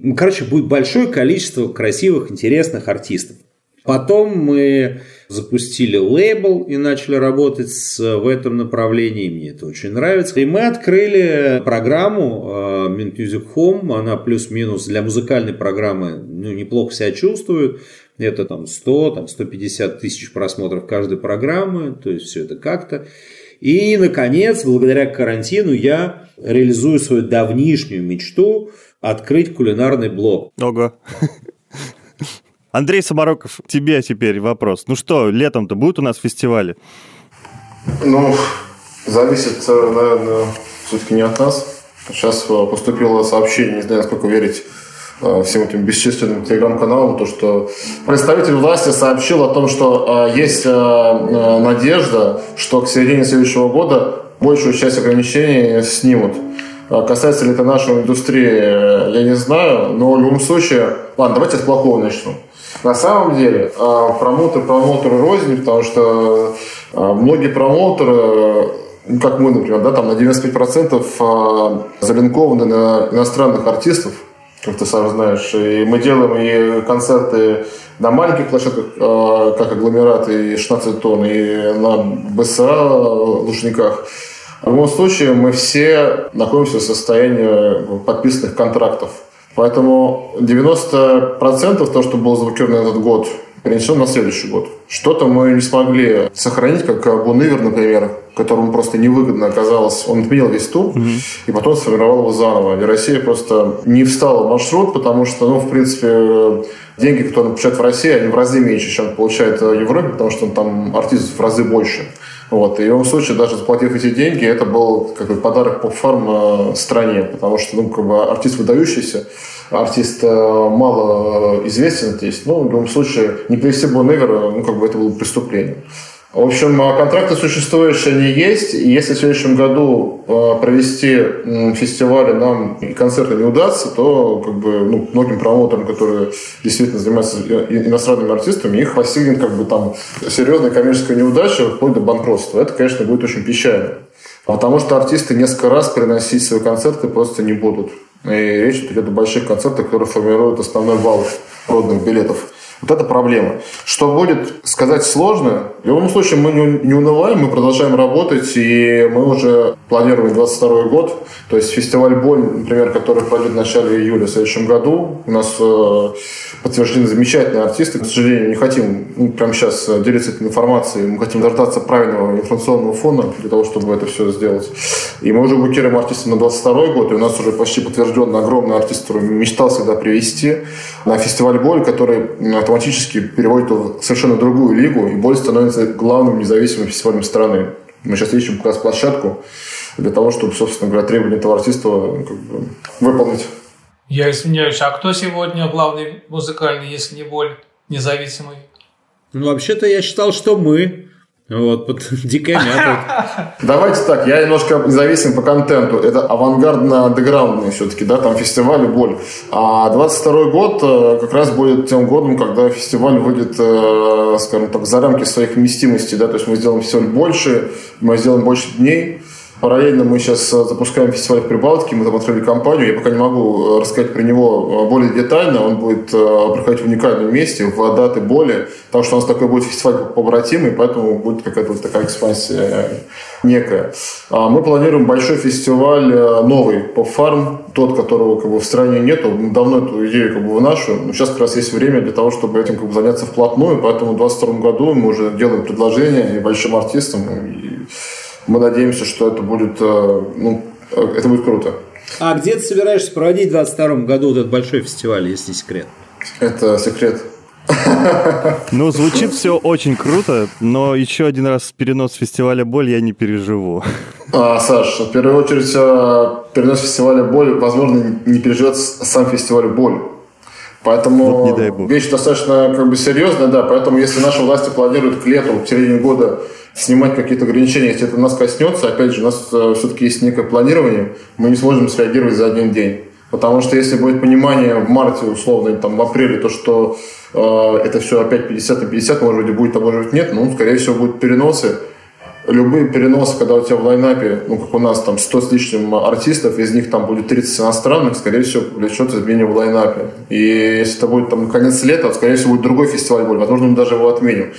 ну, короче, будет большое количество красивых, интересных артистов. Потом мы запустили лейбл и начали работать в этом направлении. Мне это очень нравится. И мы открыли программу uh, Mint Music Home. Она плюс-минус для музыкальной программы ну, неплохо себя чувствует. Это там 100, там 150 тысяч просмотров каждой программы. То есть все это как-то. И, наконец, благодаря карантину я реализую свою давнишнюю мечту – открыть кулинарный блог. Ого. Андрей Самароков, тебе теперь вопрос. Ну что, летом-то будут у нас фестивали? Ну, зависит, э, наверное, все-таки не от нас. Сейчас э, поступило сообщение, не знаю, насколько верить э, всем этим бесчисленным телеграм-каналам, то, что представитель власти сообщил о том, что есть надежда, что к середине следующего года большую часть ограничений снимут. Касается ли это нашей индустрии, я не знаю, но в любом случае... Ладно, давайте с плохого начну. На самом деле, а, промоутер промоутеру рознь, потому что а, многие промоутеры, ну, как мы, например, да, там на 95% залинкованы на иностранных артистов, как ты сам знаешь. И мы делаем и концерты на маленьких площадках, как агломерат и 16 тонн, и на БСА Лужниках. В любом случае, мы все находимся в состоянии подписанных контрактов. Поэтому 90% того, что было заблокировано этот год, перенесем на следующий год. Что-то мы не смогли сохранить, как Бунивер, например, которому просто невыгодно оказалось. Он отменил весь тур угу. и потом сформировал его заново. И Россия просто не встала в маршрут, потому что, ну, в принципе, деньги, которые он получает в России, они в разы меньше, чем получает в Европе, потому что там артистов в разы больше. Вот. И в любом случае, даже заплатив эти деньги, это был как бы подарок по фарм стране, потому что ну, как бы артист выдающийся, артист э, мало известен здесь, но в любом случае не привести бы Невера, ну, как бы это было преступление. В общем, а, контракты существующие, они есть. Если в следующем году а, провести фестивали нам и концерты не удастся, то как бы, ну, многим промоутерам, которые действительно занимаются иностранными артистами, их постигнет как бы там серьезная коммерческая неудача вплоть до банкротства. Это, конечно, будет очень печально. Потому что артисты несколько раз переносить свои концерты просто не будут. И речь идет о больших концертах, которые формируют основной вал проданных билетов. Вот это проблема. Что будет, сказать сложно. В любом случае, мы не унываем, мы продолжаем работать, и мы уже планируем 22 год. То есть фестиваль «Боль», например, который пройдет в начале июля в следующем году. У нас э, подтверждены замечательные артисты. К сожалению, не хотим ну, прямо сейчас э, делиться этой информацией. Мы хотим дождаться правильного информационного фона для того, чтобы это все сделать. И мы уже букируем артистов на 22 год, и у нас уже почти подтвержден огромный артист, который мечтал всегда привести на фестиваль «Боль», который автоматически переводит в совершенно другую лигу, и «Боль» становится главным независимым фестивалем страны. Мы сейчас ищем как раз площадку для того, чтобы, собственно говоря, требования этого артиста как бы, выполнить. Я извиняюсь, а кто сегодня главный музыкальный, если не боль, независимый? Ну, вообще-то я считал, что мы. Вот, под дикая Давайте так, я немножко независим по контенту. Это авангардно-андеграундный все-таки, да, там фестиваль и боль. А 22 год э, как раз будет тем годом, когда фестиваль выйдет, э, скажем так, за рамки своих вместимостей, да, то есть мы сделаем фестиваль больше, мы сделаем больше дней, Параллельно мы сейчас э, запускаем фестиваль в Прибалтике, мы там открыли компанию. Я пока не могу э, рассказать про него э, более детально. Он будет проходить в уникальном месте, в даты боли, потому что у нас такой будет фестиваль побратимый, поэтому будет какая-то вот такая экспансия некая. А мы планируем большой фестиваль новый по фарм, тот, которого как бы, в стране нету. Мы давно эту идею как бы выношу. Но сейчас как раз есть время для того, чтобы этим как бы, заняться вплотную. Поэтому в 2022 году мы уже делаем предложение и большим артистам, и мы надеемся, что это будет, э, ну, это будет круто. А где ты собираешься проводить в 2022 году этот большой фестиваль, если секрет? Это секрет. Ну, звучит все очень круто, но еще один раз перенос фестиваля «Боль» я не переживу. А, Саш, в первую очередь э, перенос фестиваля «Боль», возможно, не переживет сам фестиваль «Боль». Поэтому вот не вещь достаточно как бы серьезная, да. Поэтому если наши власти планируют к лету, в середине года снимать какие-то ограничения, если это нас коснется, опять же, у нас э, все-таки есть некое планирование, мы не сможем среагировать за один день. Потому что если будет понимание в марте, условно, там, в апреле, то, что э, это все опять 50 на 50, может быть, будет, а может быть, нет, ну, скорее всего, будут переносы. Любые переносы, когда у тебя в лайнапе, ну, как у нас, там, 100 с лишним артистов, из них там будет 30 иностранных, скорее всего, влечет изменение в лайнапе. И если это будет, там, конец лета, скорее всего, будет другой фестиваль, возможно, мы даже его отменим.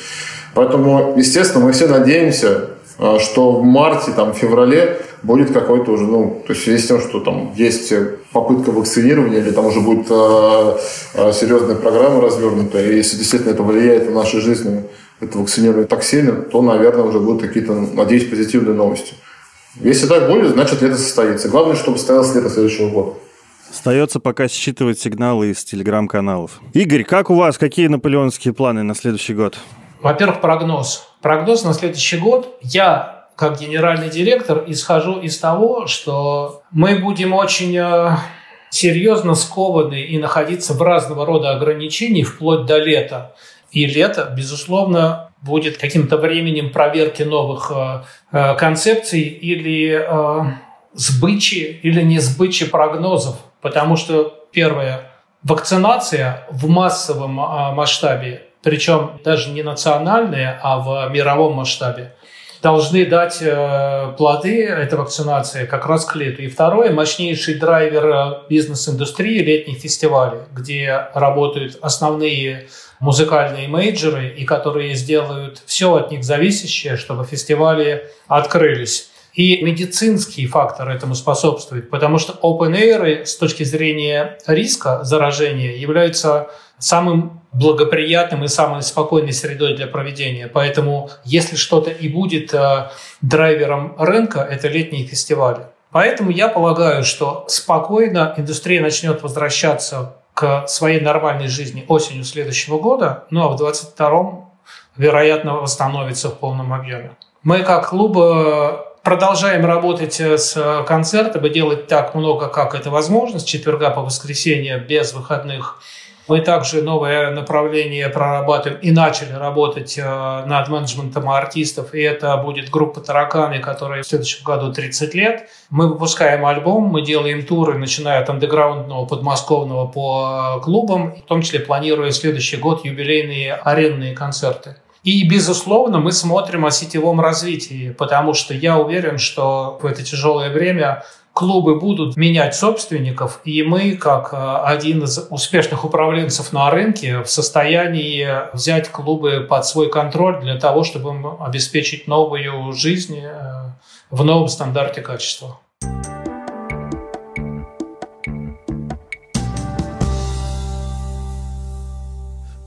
Поэтому, естественно, мы все надеемся, э, что в марте, там, в феврале будет какой-то уже, ну, то есть с тем, что там есть попытка вакцинирования или там уже будет э, серьезная программа развернута, и если действительно это влияет на наши жизни, это вакцинирование так сильно, то, наверное, уже будут какие-то, надеюсь, позитивные новости. Если так будет, значит лето состоится. Главное, чтобы состоялось лето следующего года. Остается пока считывать сигналы из телеграм-каналов. Игорь, как у вас? Какие наполеонские планы на следующий год? Во-первых, прогноз. Прогноз на следующий год. Я, как генеральный директор, исхожу из того, что мы будем очень э, серьезно скованы и находиться в разного рода ограничений вплоть до лета. И лето, безусловно, будет каким-то временем проверки новых э, э, концепций или сбычи или не сбычи прогнозов. Потому что, первое, вакцинация в массовом масштабе причем даже не национальные, а в мировом масштабе, должны дать э, плоды этой вакцинации как раз к лету. И второе, мощнейший драйвер э, бизнес-индустрии – летние фестивали, где работают основные музыкальные мейджоры, и которые сделают все от них зависящее, чтобы фестивали открылись. И медицинский фактор этому способствует, потому что open air с точки зрения риска заражения являются самым благоприятным и самой спокойной средой для проведения. Поэтому, если что-то и будет э, драйвером рынка, это летние фестивали. Поэтому я полагаю, что спокойно индустрия начнет возвращаться к своей нормальной жизни осенью следующего года, ну а в 2022 вероятно, восстановится в полном объеме. Мы как клуб продолжаем работать э, с концертом и делать так много, как это возможно, с четверга по воскресенье без выходных Мы также новое направление прорабатываем и начали работать э, над менеджментом артистов, и это будет группа «Тараканы», которая в следующем году 30 лет. Мы выпускаем альбом, мы делаем туры, начиная от андеграундного, подмосковного по клубам, в том числе планируя следующий год юбилейные аренные концерты. И, безусловно, мы смотрим о сетевом развитии, потому что я уверен, что в это тяжелое время клубы будут менять собственников, и мы, как э, один из успешных управленцев на рынке, в состоянии взять клубы под свой контроль для того, чтобы обеспечить новую жизнь э, в новом стандарте качества.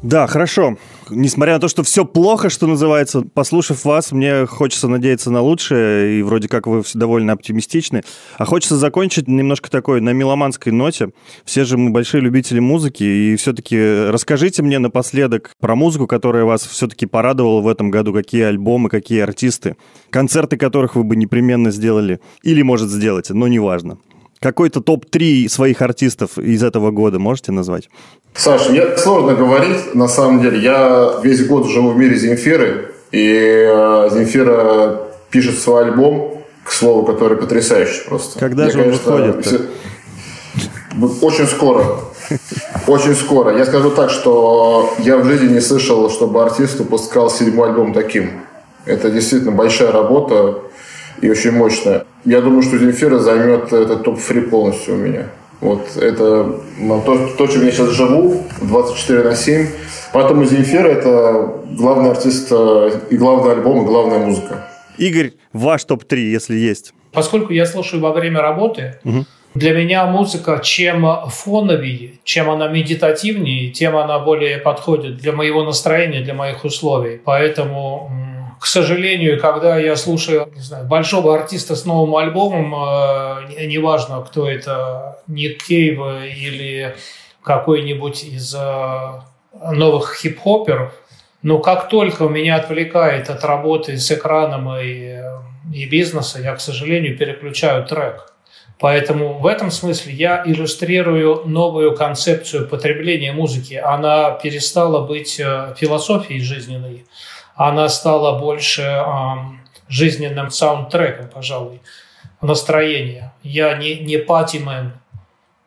Да, хорошо. Несмотря на то, что все плохо, что называется, послушав вас, мне хочется надеяться на лучшее, и вроде как вы довольно оптимистичны. А хочется закончить немножко такой на меломанской ноте. Все же мы большие любители музыки, и все-таки расскажите мне напоследок про музыку, которая вас все-таки порадовала в этом году, какие альбомы, какие артисты, концерты которых вы бы непременно сделали, или, может, сделать, но неважно. Какой-то топ-3 своих артистов из этого года можете назвать? Саша, мне сложно говорить, на самом деле. Я весь год живу в мире Земфиры, и э, Земфира пишет свой альбом, к слову, который потрясающий просто. Когда Мне, же он конечно, выходит? Все... Очень скоро. Очень скоро. Я скажу так, что я в жизни не слышал, чтобы артист выпускал седьмой альбом таким. Это действительно большая работа и очень мощная. Я думаю, что Земфира займет этот топ-фри полностью у меня. Вот это ну, то, то, чем я сейчас живу, 24 на 7. Поэтому Земфира – это главный артист э, и главный альбом, и главная музыка. Игорь, ваш топ-3, если есть. Поскольку я слушаю во время работы, угу. для меня музыка чем фоновее, чем она медитативнее, тем она более подходит для моего настроения, для моих условий. Поэтому к сожалению, когда я слушаю не знаю, большого артиста с новым альбомом, э, неважно, кто это, Ник Кейв или какой-нибудь из э, новых хип-хоперов, но как только меня отвлекает от работы с экраном и, и бизнеса, я, к сожалению, переключаю трек. Поэтому в этом смысле я иллюстрирую новую концепцию потребления музыки. Она перестала быть э, философией жизненной, она стала больше э, жизненным саундтреком, пожалуй, настроения. Я не, не патимен.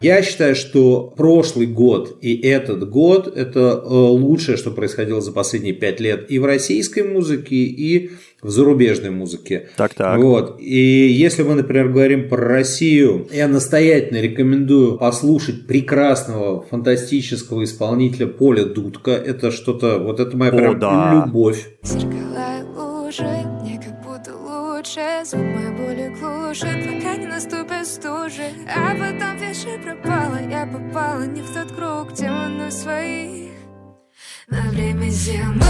Я считаю, что прошлый год и этот год – это э, лучшее, что происходило за последние пять лет и в российской музыке, и в зарубежной музыке. Так, так. Вот. И если мы, например, говорим про Россию, я настоятельно рекомендую послушать прекрасного, фантастического исполнителя Поля Дудка. Это что-то, вот это моя О, прям да. любовь. Зеркала лужи, мне как будто лучше, звук моей боли глушит, пока не наступит стужи. А потом пропала, я попала не в тот круг, мы своих на время зимы.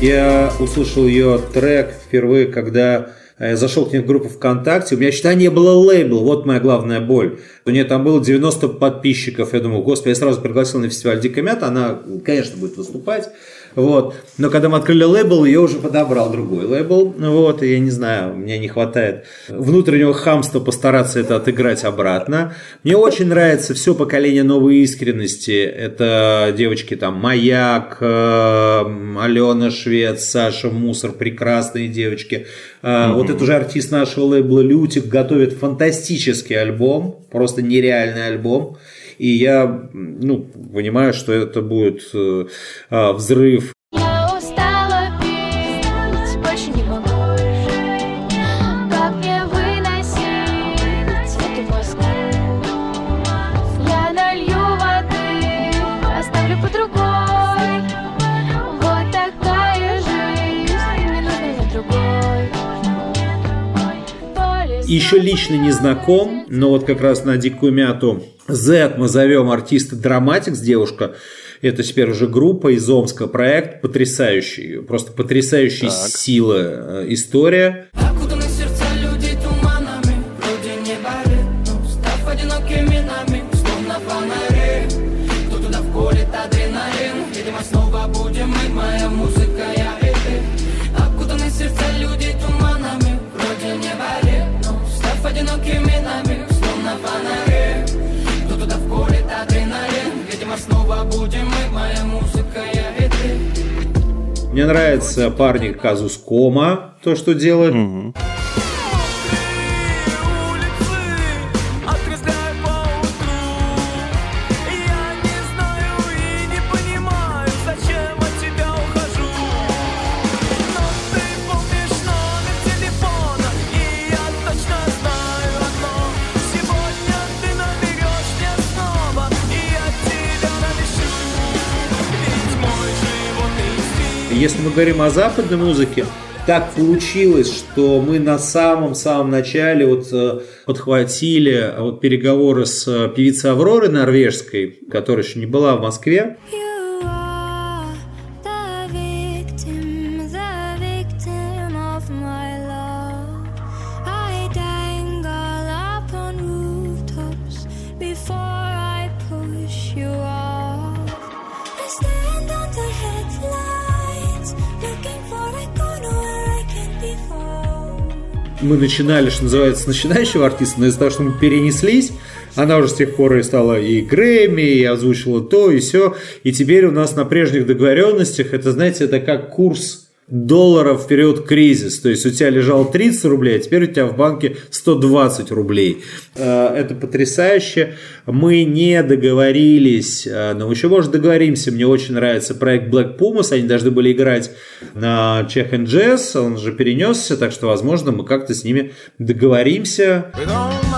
Я услышал ее трек впервые, когда я э, зашел к ней в группу ВКонтакте, у меня считай не было лейбла, вот моя главная боль. У нее там было 90 подписчиков, я думаю, господи, я сразу пригласил на фестиваль Дикая Мята, она, конечно, будет выступать. Вот. Но когда мы открыли лейбл, я уже подобрал другой лейбл. Вот, и я не знаю, мне не хватает внутреннего хамства постараться это отыграть обратно. Мне очень нравится все поколение новой искренности. Это девочки там Маяк, э, Алена Швед, Саша Мусор, прекрасные девочки. Mm-hmm. Вот это уже артист нашего лейбла Лютик готовит фантастический альбом, просто нереальный альбом. И я ну, понимаю, что это будет э, а, взрыв. Еще лично не знаком, но вот как раз на дикую мяту Z мы зовем артиста Драматикс, девушка. Это теперь уже группа из Омска, проект потрясающий, просто потрясающая сила э, история. Мне нравится парни Казус Кома, то, что делает. Мгм. Если мы говорим о западной музыке, так получилось, что мы на самом-самом начале вот э, подхватили вот переговоры с э, певицей Авророй норвежской, которая еще не была в Москве. You Мы начинали, что называется, с начинающего артиста, но из-за того, что мы перенеслись, она уже с тех пор и стала и Грэмми, и озвучила то, и все. И теперь у нас на прежних договоренностях, это, знаете, это как курс доллара в период кризис. То есть у тебя лежало 30 рублей, а теперь у тебя в банке 120 рублей. Э, Это потрясающе. Мы не договорились, э, но еще, может, договоримся. Мне очень нравится проект Black Pumas. Они должны были играть на Czech and Jazz. Он же перенесся, так что, возможно, мы как-то с ними договоримся. With all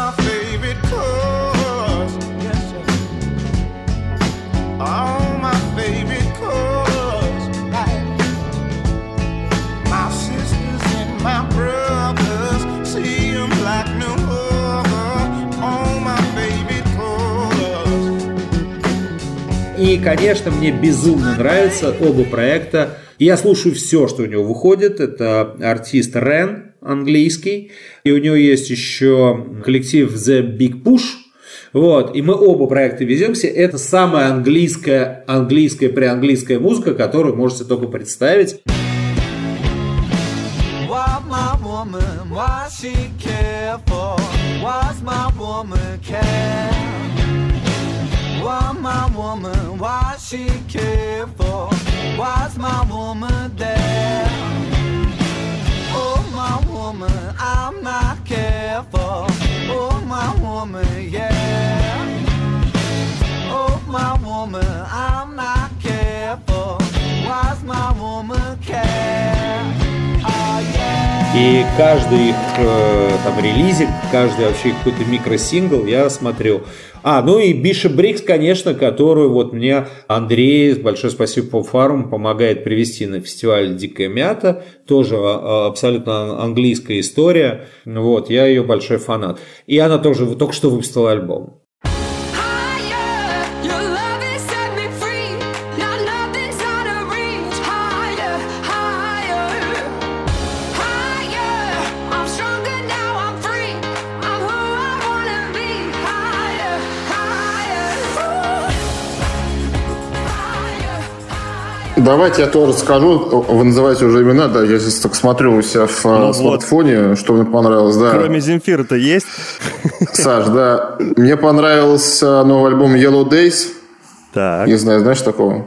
И, конечно, мне безумно нравятся оба проекта. Я слушаю все, что у него выходит. Это артист Рен, английский. И у него есть еще коллектив The Big Push. Вот, и мы оба проекта веземся. Это самая английская, английская, преанглийская музыка, которую можете только представить. Woman, What's my woman what she care for? What's my woman there? Oh my woman, I'm not careful. Oh my woman, yeah. Oh my woman, I'm not И каждый их э, там релизик, каждый вообще какой-то микросингл я смотрю. А, ну и Биша Брикс, конечно, которую вот мне Андрей, большое спасибо по фарму, помогает привести на фестиваль Дикая Мята. Тоже а, абсолютно английская история. Вот, я ее большой фанат. И она тоже только что выпустила альбом. Давайте я тоже скажу. Вы называете уже имена, да, я здесь так смотрю у себя в э, Ну вот. смартфоне, что мне понравилось, да. Кроме Земфира-то есть? Саш, да, мне понравился новый альбом Yellow Days. Так. Не знаю, знаешь такого?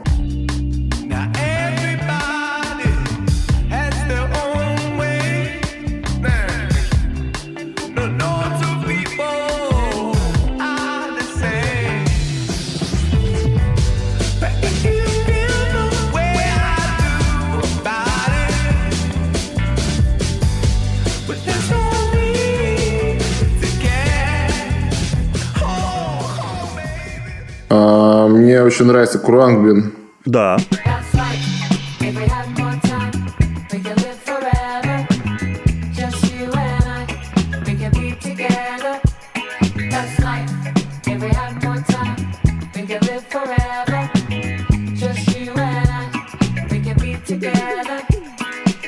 Be together.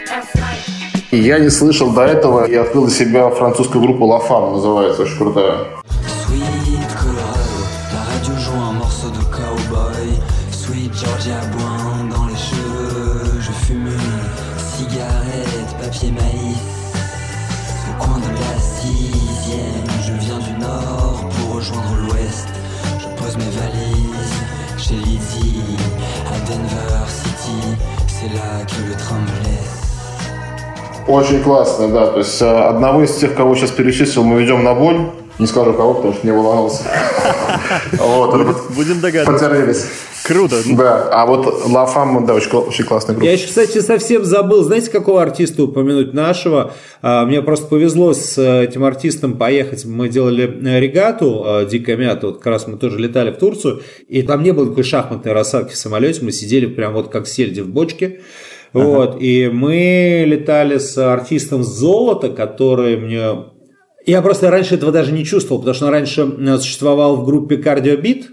That's life. И Я не слышал до этого. Я открыл для себя французскую группу La Femme, называется, очень крутая. Очень классно, да. То есть э, одного из тех, кого сейчас перечислил, мы ведем на боль. Не скажу кого, потому что не волновался. Вот, Будем догадываться. потерялись. Круто. Да, а вот Ла Фам, да, очень, очень классная группа. Я еще, кстати, совсем забыл. Знаете, какого артиста упомянуть нашего? А, Мне просто повезло с э, этим артистом поехать. Мы делали э, регату «Дикая мята». Вот как раз мы тоже летали в Турцию. И там не было такой шахматной рассадки в самолете. Мы сидели прям вот как сельди в бочке. Вот. И мы летали с артистом «Золото», который мне... Я просто раньше этого даже не чувствовал, потому что он раньше э, существовал в группе «Кардиобит».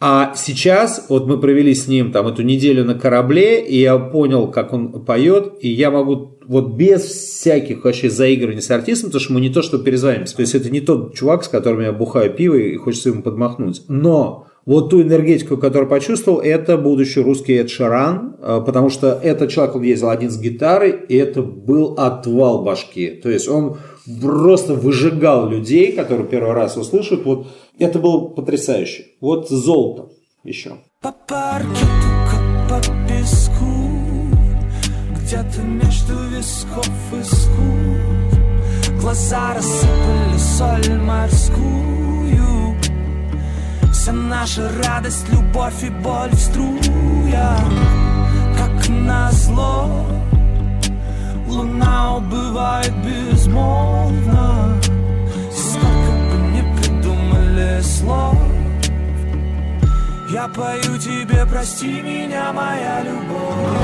А сейчас, вот мы провели с ним там эту неделю на корабле, и я понял, как он поет, и я могу вот без всяких вообще заигрываний с артистом, потому что мы не то, что перезвонимся. То есть это не тот чувак, с которым я бухаю пиво и хочется ему подмахнуть. Но вот ту энергетику, которую почувствовал, это будущий русский Эд Шаран, э, потому что этот человек, он ездил один с гитарой, и это был отвал башки. То есть он просто выжигал людей, которые первый раз услышат. Вот это было потрясающе. Вот золото еще. По паркету, как по песку Где-то между висков и скул Глаза рассыпали соль морскую Вся наша радость, любовь и боль в струях Как назло Луна убывает безмолвно Сколько бы не придумали слов я пою тебе, прости меня, моя любовь.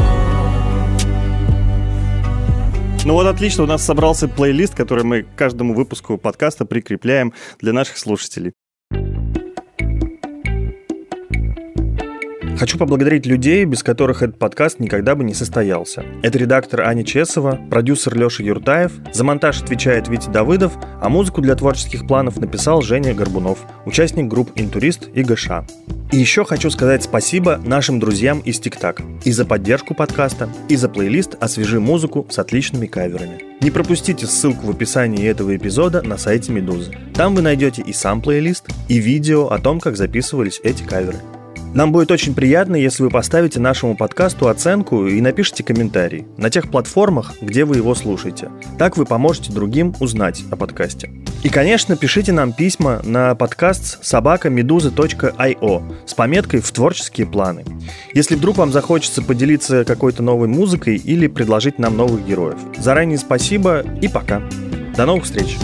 Ну вот отлично, у нас собрался плейлист, который мы к каждому выпуску подкаста прикрепляем для наших слушателей. Хочу поблагодарить людей, без которых этот подкаст никогда бы не состоялся. Это редактор Аня Чесова, продюсер Леша Юртаев, за монтаж отвечает Витя Давыдов, а музыку для творческих планов написал Женя Горбунов, участник групп «Интурист» и ГШ. И еще хочу сказать спасибо нашим друзьям из ТикТак и за поддержку подкаста, и за плейлист «Освежи музыку» с отличными каверами. Не пропустите ссылку в описании этого эпизода на сайте Медузы. Там вы найдете и сам плейлист, и видео о том, как записывались эти каверы. Нам будет очень приятно, если вы поставите нашему подкасту оценку и напишите комментарий на тех платформах, где вы его слушаете. Так вы поможете другим узнать о подкасте. И, конечно, пишите нам письма на подкаст собакамедуза.io с пометкой «В творческие планы». Если вдруг вам захочется поделиться какой-то новой музыкой или предложить нам новых героев. Заранее спасибо и пока. До новых встреч!